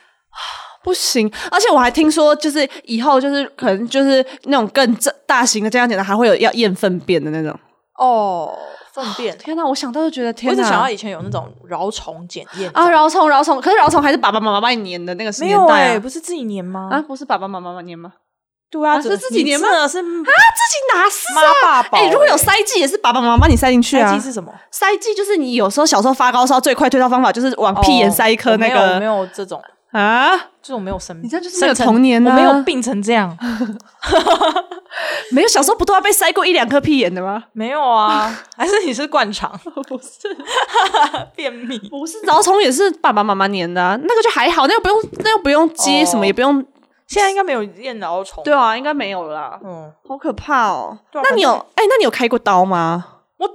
不行，而且我还听说，就是以后就是可能就是那种更大大型的这样检查，还会有要验粪便的那种哦，粪便。天哪，我想到就觉得天哪！我只想到以前有那种饶虫检验啊，饶虫，饶虫，可是饶虫还是爸爸妈妈帮你粘的那个没有哎，不是自己粘吗？啊，不是爸爸妈妈粘吗？对啊，是自己粘吗？是啊，自己拿是啊？哎，如果有塞剂，也是爸爸妈妈帮你塞进去啊。塞剂是什么？塞剂就是你有时候小时候发高烧，最快退烧方法就是往屁眼塞一颗那个，有没有这种。啊，这种没有生，你这就是没有童年呢，我没有病成这样，没有小时候不都要被塞过一两颗屁眼的吗？没有啊，还是你是灌肠？不是 便秘，不是蛲虫也是爸爸妈妈粘的，啊那个就还好，那又不用，那又不用接什么，也不用，现在应该没有验蛲虫，对啊，应该没有啦，嗯，好可怕哦。那你有，哎，那你有开过刀吗？我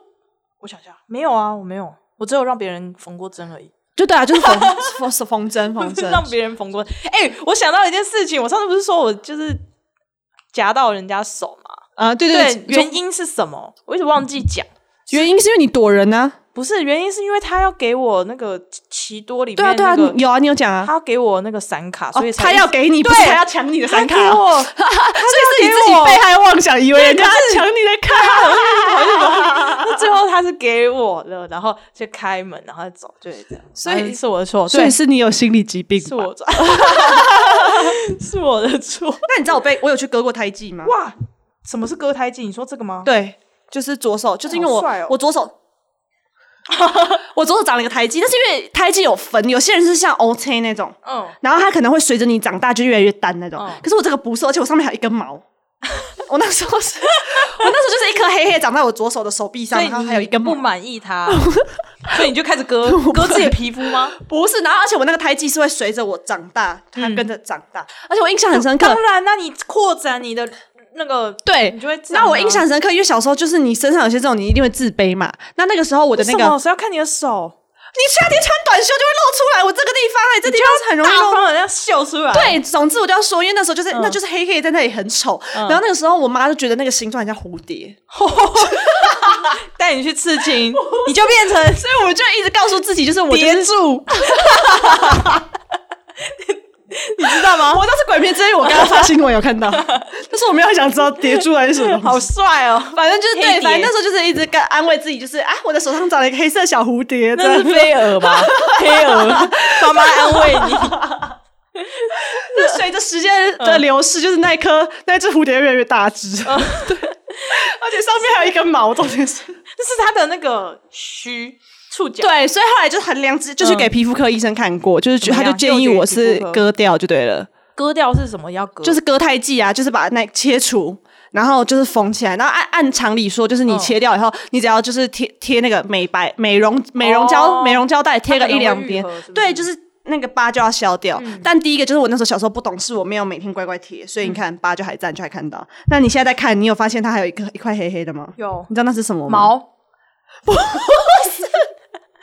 我想一下，没有啊，我没有，我只有让别人缝过针而已。就对啊，就是缝 缝缝针，缝针让别人缝过。哎，我想到一件事情，我上次不是说我就是夹到人家手嘛？啊，对对，原因是什么？我一直忘记讲。原因是因为你躲人呢。不是原因，是因为他要给我那个奇多里面，对啊对啊，有啊，你有讲啊，他要给我那个闪卡，所以他要给你，不是他要抢你的闪卡，所以 是你自己被害妄想，以为人家抢你的卡，那最后他是给我的，然后就开门，然后走，就是这样，所以是我的错，所以是你有心理疾病，是我错，是我的错。那你知道我被我有去割过胎记吗？哇，什么是割胎记？你说这个吗？对，就是左手，就是因为我我左手。我左手长了一个胎记，但是因为胎记有分，有些人是像 O C 那种，嗯，然后它可能会随着你长大就越来越淡那种。可是我这个不是，而且我上面还有一根毛。我那时候是，我那时候就是一颗黑黑长在我左手的手臂上，然后还有一根不满意它，所以你就开始割 割自己的皮肤吗？不是，然后而且我那个胎记是会随着我长大，它跟着长大，而且我印象很深刻。当然，那你扩展你的。那个对，你就会。那我印象深刻，因为小时候就是你身上有些这种，你一定会自卑嘛。那那个时候我的那个，是要看你的手你夏天穿短袖就会露出来，我这个地方哎，这地方是很容易露方的要秀出来。对，总之我就要说，因为那时候就是那就是黑黑在那里很丑，然后那个时候我妈就觉得那个形状很像蝴蝶，带你去刺青，你就变成，所以我就一直告诉自己，就是我叠住。你知道吗？我当时鬼片之前我刚刚发新闻有看到，但是我没有想知道叠住还是什么。好帅哦！反正就是对，反正那时候就是一直跟安慰自己，就是啊，我的手上长了一个黑色小蝴蝶，那是飞蛾吧？飞蛾，妈妈安慰你。就随着时间的流逝，就是那颗那只蝴蝶越来越大只，对，而且上面还有一根毛，重点是，这是它的那个须。触角对，所以后来就很良知，就是给皮肤科医生看过，就是他就建议我是割掉就对了。割掉是什么？要割就是割胎记啊，就是把那切除，然后就是缝起来。然后按按常理说，就是你切掉以后，你只要就是贴贴那个美白美容美容胶美容胶带，贴个一两边，对，就是那个疤就要消掉。但第一个就是我那时候小时候不懂事，我没有每天乖乖贴，所以你看疤就还在，就还看到。那你现在在看，你有发现它还有一个一块黑黑的吗？有，你知道那是什么吗？毛。不是。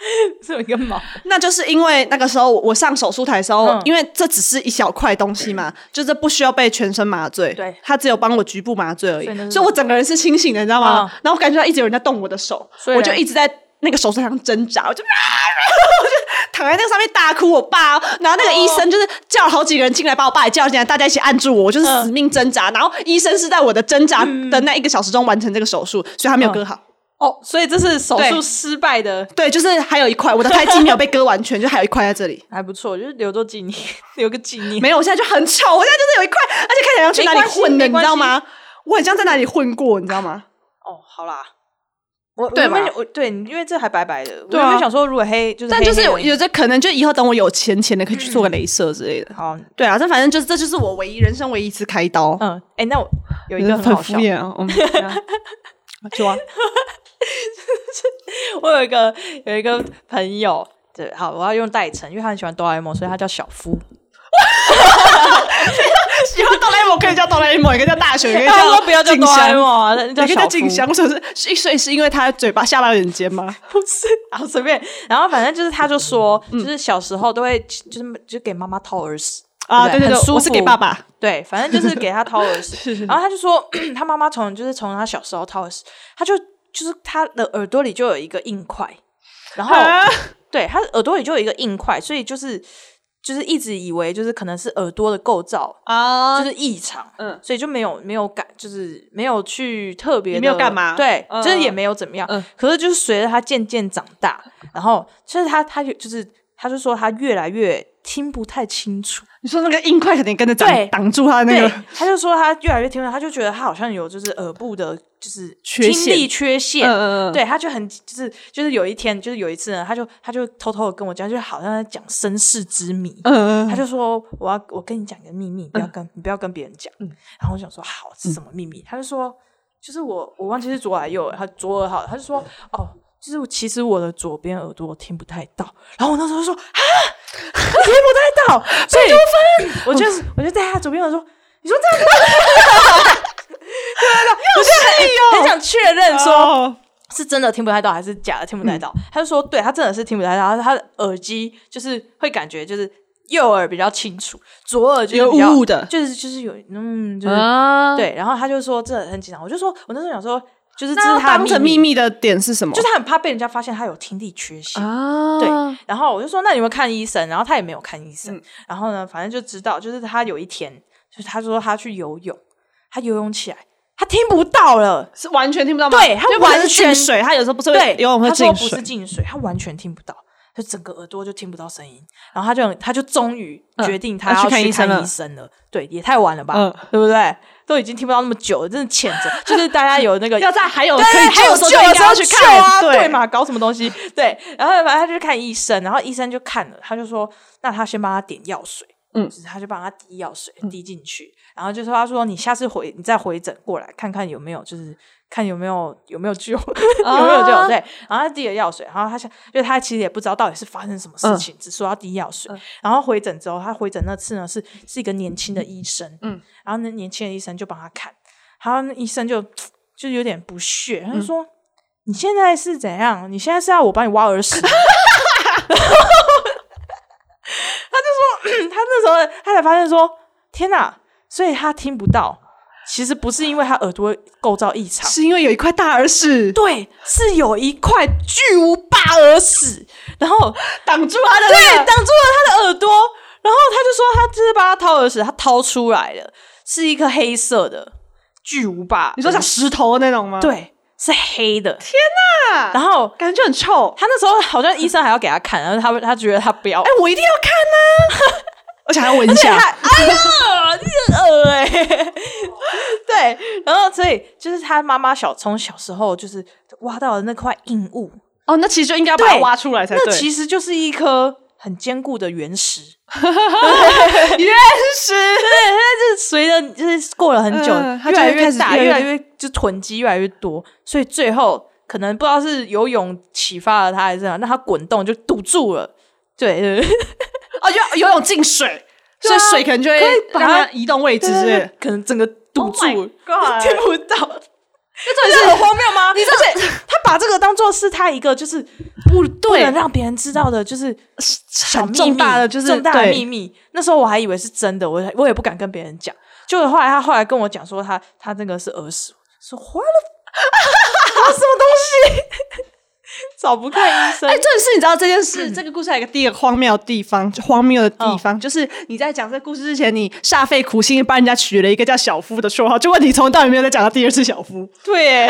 是一个毛，那就是因为那个时候我上手术台的时候，因为这只是一小块东西嘛，就是不需要被全身麻醉，对，他只有帮我局部麻醉而已，所以我整个人是清醒的，你知道吗？然后我感觉到一直有人在动我的手，我就一直在那个手术台上挣扎，我就啊 我就躺在那个上面大哭。我爸，然后那个医生就是叫了好几个人进来，把我爸也叫进来，大家一起按住我，我就是死命挣扎。然后医生是在我的挣扎的那一个小时中完成这个手术，所以他没有割好。哦，所以这是手术失败的，对，就是还有一块，我的胎记没有被割完全，就还有一块在这里，还不错，就是留作纪念，留个纪念。没有，我现在就很丑，我现在就是有一块，而且看起来要去哪里混的，你知道吗？我很像在哪里混过，你知道吗？哦，好啦，我对吗？我对，因为这还白白的，我有没有想说，如果黑，就是但就是有这可能，就以后等我有钱钱的，可以去做个镭射之类的。好，对啊，这反正就是这就是我唯一人生唯一一次开刀。嗯，哎，那我有一个很敷衍啊，抓。我有一个有一个朋友，对，好，我要用代称，因为他很喜欢哆啦 A 梦，所以他叫小夫。喜欢哆啦 A 梦可以叫哆啦 A 梦，也可以叫大雄，一个叫不要叫哆啦 A 梦，你可以叫静香。是？所以是因为他嘴巴下巴有点尖吗？不是，然后随便，然后反正就是他就说，就是小时候都会就是就给妈妈掏耳屎啊，对对对，我是给爸爸，对，反正就是给他掏耳屎。然后他就说，他妈妈从就是从他小时候掏耳屎，他就。就是他的耳朵里就有一个硬块，然后 对他耳朵里就有一个硬块，所以就是就是一直以为就是可能是耳朵的构造啊，就是异常，嗯，所以就没有没有感，就是没有去特别没有干嘛，对，就是也没有怎么样，嗯，可是就是随着他渐渐长大，然后就是他他就就是他就说他越来越听不太清楚。你说那个硬块肯定跟着挡挡住他那个，他就说他越来越听不到，他就觉得他好像有就是耳部的，就是听力缺陷。嗯嗯对，他就很就是就是有一天就是有一次呢，他就他就偷偷的跟我讲，就好像在讲身世之谜。嗯嗯他就说我要我跟你讲一个秘密，不要跟你不要跟别人讲。嗯。然后我想说好是什么秘密？他就说就是我我忘记是左耳右耳，他左耳好，他就说哦。就是其实我的左边耳朵听不太到，然后我那时候说啊，听不太到，所以我就我就在他左边耳朵说，你说这样子，对对对，我就很很想确认说是真的听不太到还是假的听不太到，他就说对他真的是听不太到，他的耳机就是会感觉就是右耳比较清楚，左耳就是比较的，就是就是有嗯就是对，然后他就说这很紧张，我就说我那时候想说。就是这是他当成秘密的点是什么？就是他很怕被人家发现他有听力缺陷啊。对，然后我就说那有没有看医生？然后他也没有看医生。然后呢，反正就知道，就是他有一天，就是他说他去游泳，他游泳起来，他听不到了，是完全听不到吗？对他完全水，他有时候不是对游泳会进水，不是进水，他完全听不到，就整个耳朵就听不到声音。然后他就他就终于决定他要去看医生了。对，也太晚了吧？对不对？都已经听不到那么久了，真的谴责。就是大家有那个 要在还有可以救的时候去看啊，对嘛？搞什么东西？对，然后反正他就去看医生，然后医生就看了，他就说：“那他先帮他点药水，嗯，他就帮他滴药水滴进去，然后就说他说你下次回你再回诊过来看看有没有就是。”看有没有有没有救，有没有救？对，然后他滴了药水，然后他想，因为他其实也不知道到底是发生什么事情，只说要滴药水。然后回诊之后，他回诊那次呢是是一个年轻的医生，嗯，然后那年轻的医生就帮他看，然后那医生就就有点不屑，他就说：“你现在是怎样？你现在是要我帮你挖耳屎？” 他就说，他那时候他才发现说，天哪！所以他听不到。其实不是因为他耳朵构造异常，是因为有一块大耳屎。对，是有一块巨无霸耳屎，然后挡住他的，对，挡住了他的耳朵。然后他就说，他就是帮他掏耳屎，他掏出来了，是一颗黑色的巨无霸。你说像石头那种吗？对，是黑的。天哪！然后感觉就很臭。他那时候好像医生还要给他看，然后他他觉得他不要。哎，我一定要看呢。而且还要闻一下，哎呀，你很恶哎！对，然后所以就是他妈妈小从小时候就是挖到了那块硬物哦，那其实就应该把它挖出来才对。那其实就是一颗很坚固的原石，原石。对，它是随着就是过了很久，越来越大，越来越就囤积越来越多，所以最后可能不知道是游泳启发了他还是怎样，让他滚动就堵住了。对对。哦，游游泳进水，所以水可能就会把它移动位置，是可能整个堵住，听不到。这真的很荒谬吗？你而且他把这个当做是他一个就是不不能让别人知道的，就是很重大的就是重大的秘密。那时候我还以为是真的，我我也不敢跟别人讲。就是后来他后来跟我讲说，他他那个是耳屎，说坏了，什么东西？找不看医生。哎，这是你知道这件事，这个故事还有一个第二个荒谬的地方，荒谬的地方就是你在讲这个故事之前，你煞费苦心帮人家取了一个叫小夫的绰号，就问你从头到尾没有再讲到第二次小夫。对，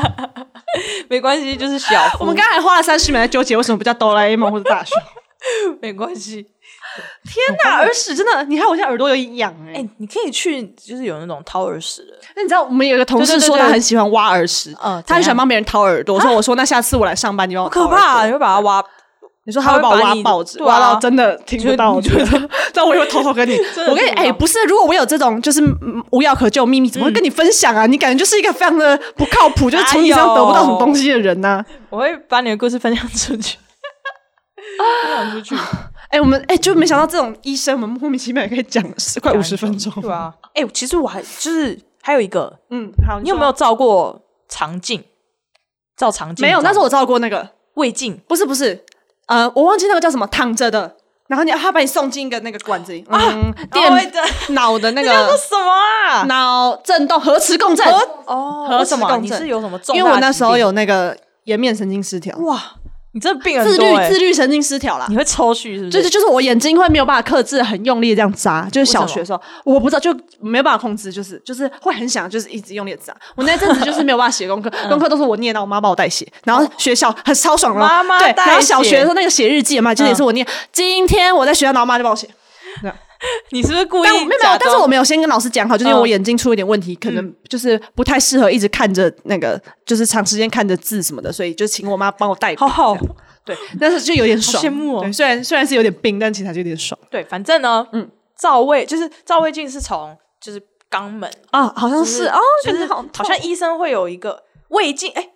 没关系，就是小夫。我们刚才花了三十秒在纠结为什么不叫哆啦 A 梦或者大雄，没关系。天哪，耳屎真的！你看我现在耳朵有点痒哎。你可以去，就是有那种掏耳屎的。那你知道我们有一个同事说他很喜欢挖耳屎，嗯，他很喜欢帮别人掏耳朵。我说我说那下次我来上班，你帮我。可怕！你会把它挖？你说他会把我挖报纸，挖到真的听不到。我觉得，但我会偷偷跟你。我跟你哎，不是，如果我有这种就是无药可救秘密，怎么会跟你分享啊？你感觉就是一个非常的不靠谱，就是从你身上得不到什么东西的人呢？我会把你的故事分享出去，分享出去。哎，我们哎，就没想到这种医生，我们莫名其妙也可以讲十快五十分钟，对啊。哎，其实我还就是还有一个，嗯，好，你有没有照过肠镜？照肠镜没有，但是我照过那个胃镜，不是不是，呃，我忘记那个叫什么，躺着的，然后你他把你送进一个那个管子里啊，电脑的那个什么啊，脑震动核磁共振哦，核磁共振是有什么？因为我那时候有那个颜面神经失调，哇。你这病自律自律神经失调啦，你会抽搐是不是？就是就是我眼睛会没有办法克制，很用力的这样眨。就是小学的时候，我不知道就没有办法控制，就是就是会很想，就是一直用力眨。我那阵子就是没有办法写功课，功课都是我念，到我妈帮我代写。然后学校很超爽了，妈妈对。然后小学的时候那个写日记嘛，就是也是我念。今天我在学校，然后妈就帮我写。你是不是故意？没有，但是我没有先跟老师讲好，就是因为我眼睛出一点问题，可能就是不太适合一直看着那个，就是长时间看着字什么的，所以就请我妈帮我代。好好。对，但是就有点爽，羡慕哦。虽然虽然是有点冰，但其实就有点爽。对，反正呢，嗯，照胃就是照胃镜是从就是肛门啊，好像是哦，就是好像医生会有一个胃镜，哎，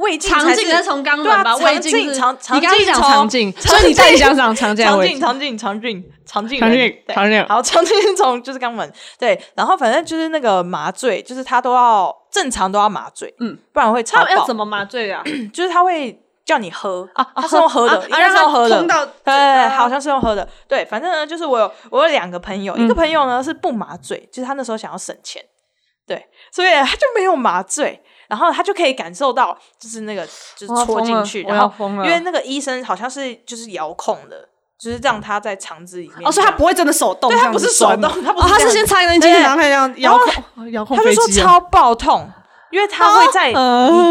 胃镜肠镜是从肛门吧？胃镜肠你刚刚讲肠镜，所以你再讲讲肠镜，肠镜肠镜肠镜肠镜肠镜肠镜，好，肠镜是从就是肛门，对，然后反正就是那个麻醉，就是他都要正常都要麻醉，嗯，不然会超要怎么麻醉啊？就是他会。叫你喝啊，他是用喝的，应该是用喝的，对，好像是用喝的，对，反正呢，就是我有我有两个朋友，一个朋友呢是不麻醉，就是他那时候想要省钱，对，所以他就没有麻醉，然后他就可以感受到，就是那个就是戳进去，然后因为那个医生好像是就是遥控的，就是让他在肠子里面，哦，所以他不会真的手动，对，他不是手动，他不是，他是先插一根进去，然后这样遥控遥控他就说超爆痛。因为它会在你，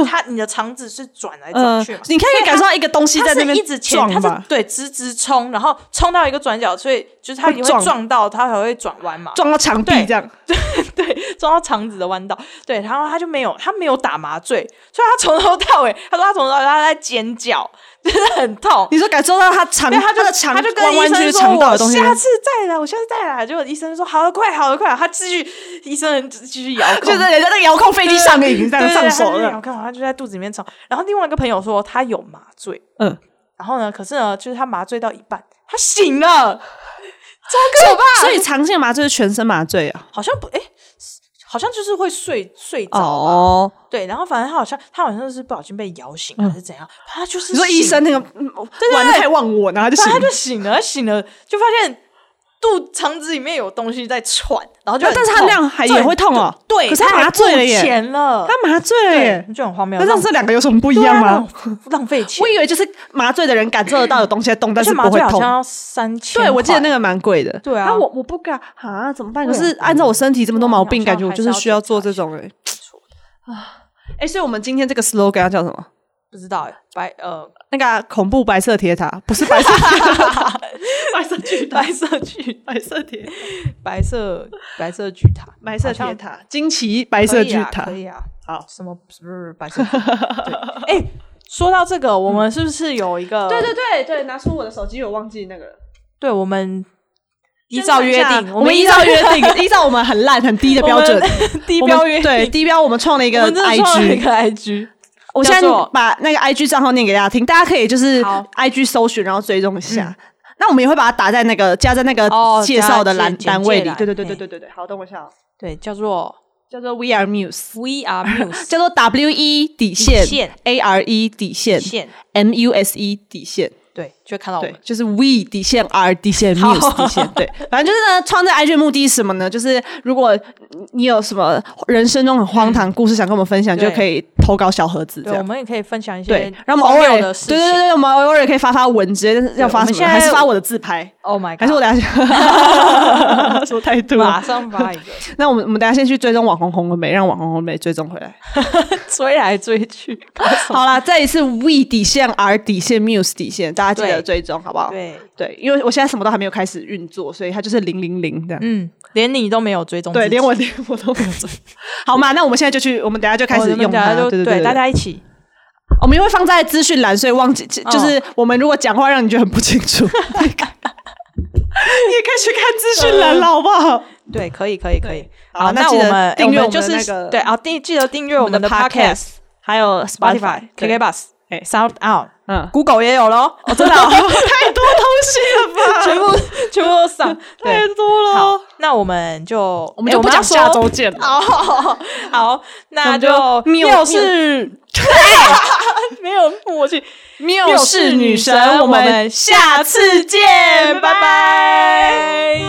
它你的肠子是转来转去嘛？你可以感受到一个东西在那边一直撞，它是对直直冲，然后冲到一个转角，所以就是它会撞。到，它还会转弯嘛，撞到墙壁这样，对对，撞到肠子的弯道，对，然后他就没有，他没有打麻醉，所以他从头到尾，他说他从头到尾他在尖叫。真的很痛，你说感受到他肠，他就肠，他就跟医生说：“我下次再来，我下次再来。”结果医生说：“好的，快，好的，快。”他继续，医生继续遥控，就是人家那个遥控飞机上面已经，在上手了。遥控，他就在肚子里面吵。然后另外一个朋友说他有麻醉，嗯，然后呢，可是呢，就是他麻醉到一半，他醒了，超可怕。所以常见麻醉是全身麻醉啊？好像不，哎。好像就是会睡睡着吧，对，然后反正他好像他好像是不小心被摇醒还是怎样，他就是说医生那个玩太忘我，然后就他就醒了，醒了就发现。肚肠子里面有东西在喘，然后就但是他那样还也会痛哦。对，可是他麻醉了耶，钱了，他麻醉了耶，就很荒谬。那这两个有什么不一样吗？浪费钱。我以为就是麻醉的人感受得到有东西在动，但是不会痛。要三千，对我记得那个蛮贵的。对啊，我我不敢啊，怎么办？可是按照我身体这么多毛病，感觉我就是需要做这种哎。啊，哎，所以我们今天这个 slogan 叫什么？不知道哎，白呃，那个恐怖白色铁塔不是白色铁塔，白色巨白色巨白色铁白色白色巨塔。白色铁塔。惊奇白色巨塔。可以啊，好。什么不是白色？哎，说到这个，我们是不是有一个？对对对对，拿出我的手机，我忘记那个。对，我们依照约定，我们依照约定，依照我们很烂很低的标准，低标约对低标，我们创了一个 IG，一个 IG。我现在把那个 I G 账号念给大家听，大家可以就是 I G 搜寻，然后追踪一下。那我们也会把它打在那个加在那个介绍的栏单位里。对对对对对对对，好，等我一下。对，叫做叫做 We Are Muse，We Are Muse，叫做 W E 底线 A R E 底线 M U S E 底线。对，就会看到我们，就是 we 底线 r 底线 muse 底线，对，反正就是呢，创这 IG 目的是什么呢？就是如果你有什么人生中很荒唐故事想跟我们分享，就可以投稿小盒子，这样我们也可以分享一些，对，然后我们偶尔，对对对，我们偶尔可以发发文，直接要发什么？还是发我的自拍？Oh my，god！还是我等下 说太多，马上发一个。那我们我们等下先去追踪网红红梅，让网红红梅追踪回来，追来追去。好啦，再一次 we 底线 r 底线 muse 底线，大家。记得追踪好不好？对对，因为我现在什么都还没有开始运作，所以它就是零零零的。嗯，连你都没有追踪，对，连我连我都没有追。好嘛，那我们现在就去，我们等下就开始用它，对对对，大家一起。我们因为放在资讯栏，所以忘记，就是我们如果讲话让你觉得很不清楚，你也可以去看资讯栏了，好不好？对，可以，可以，可以。好，那我们订阅就是对啊，订记得订阅我们的 Podcast，还有 Spotify、KK Bus。哎，Sound Out，嗯，Google 也有喽，哦，真的 太多东西了吧？全部全部都上，太多了。好，那我们就我们就不讲下周见。了。好，那就缪氏，没有默契，缪氏女神，我们下次见，拜拜。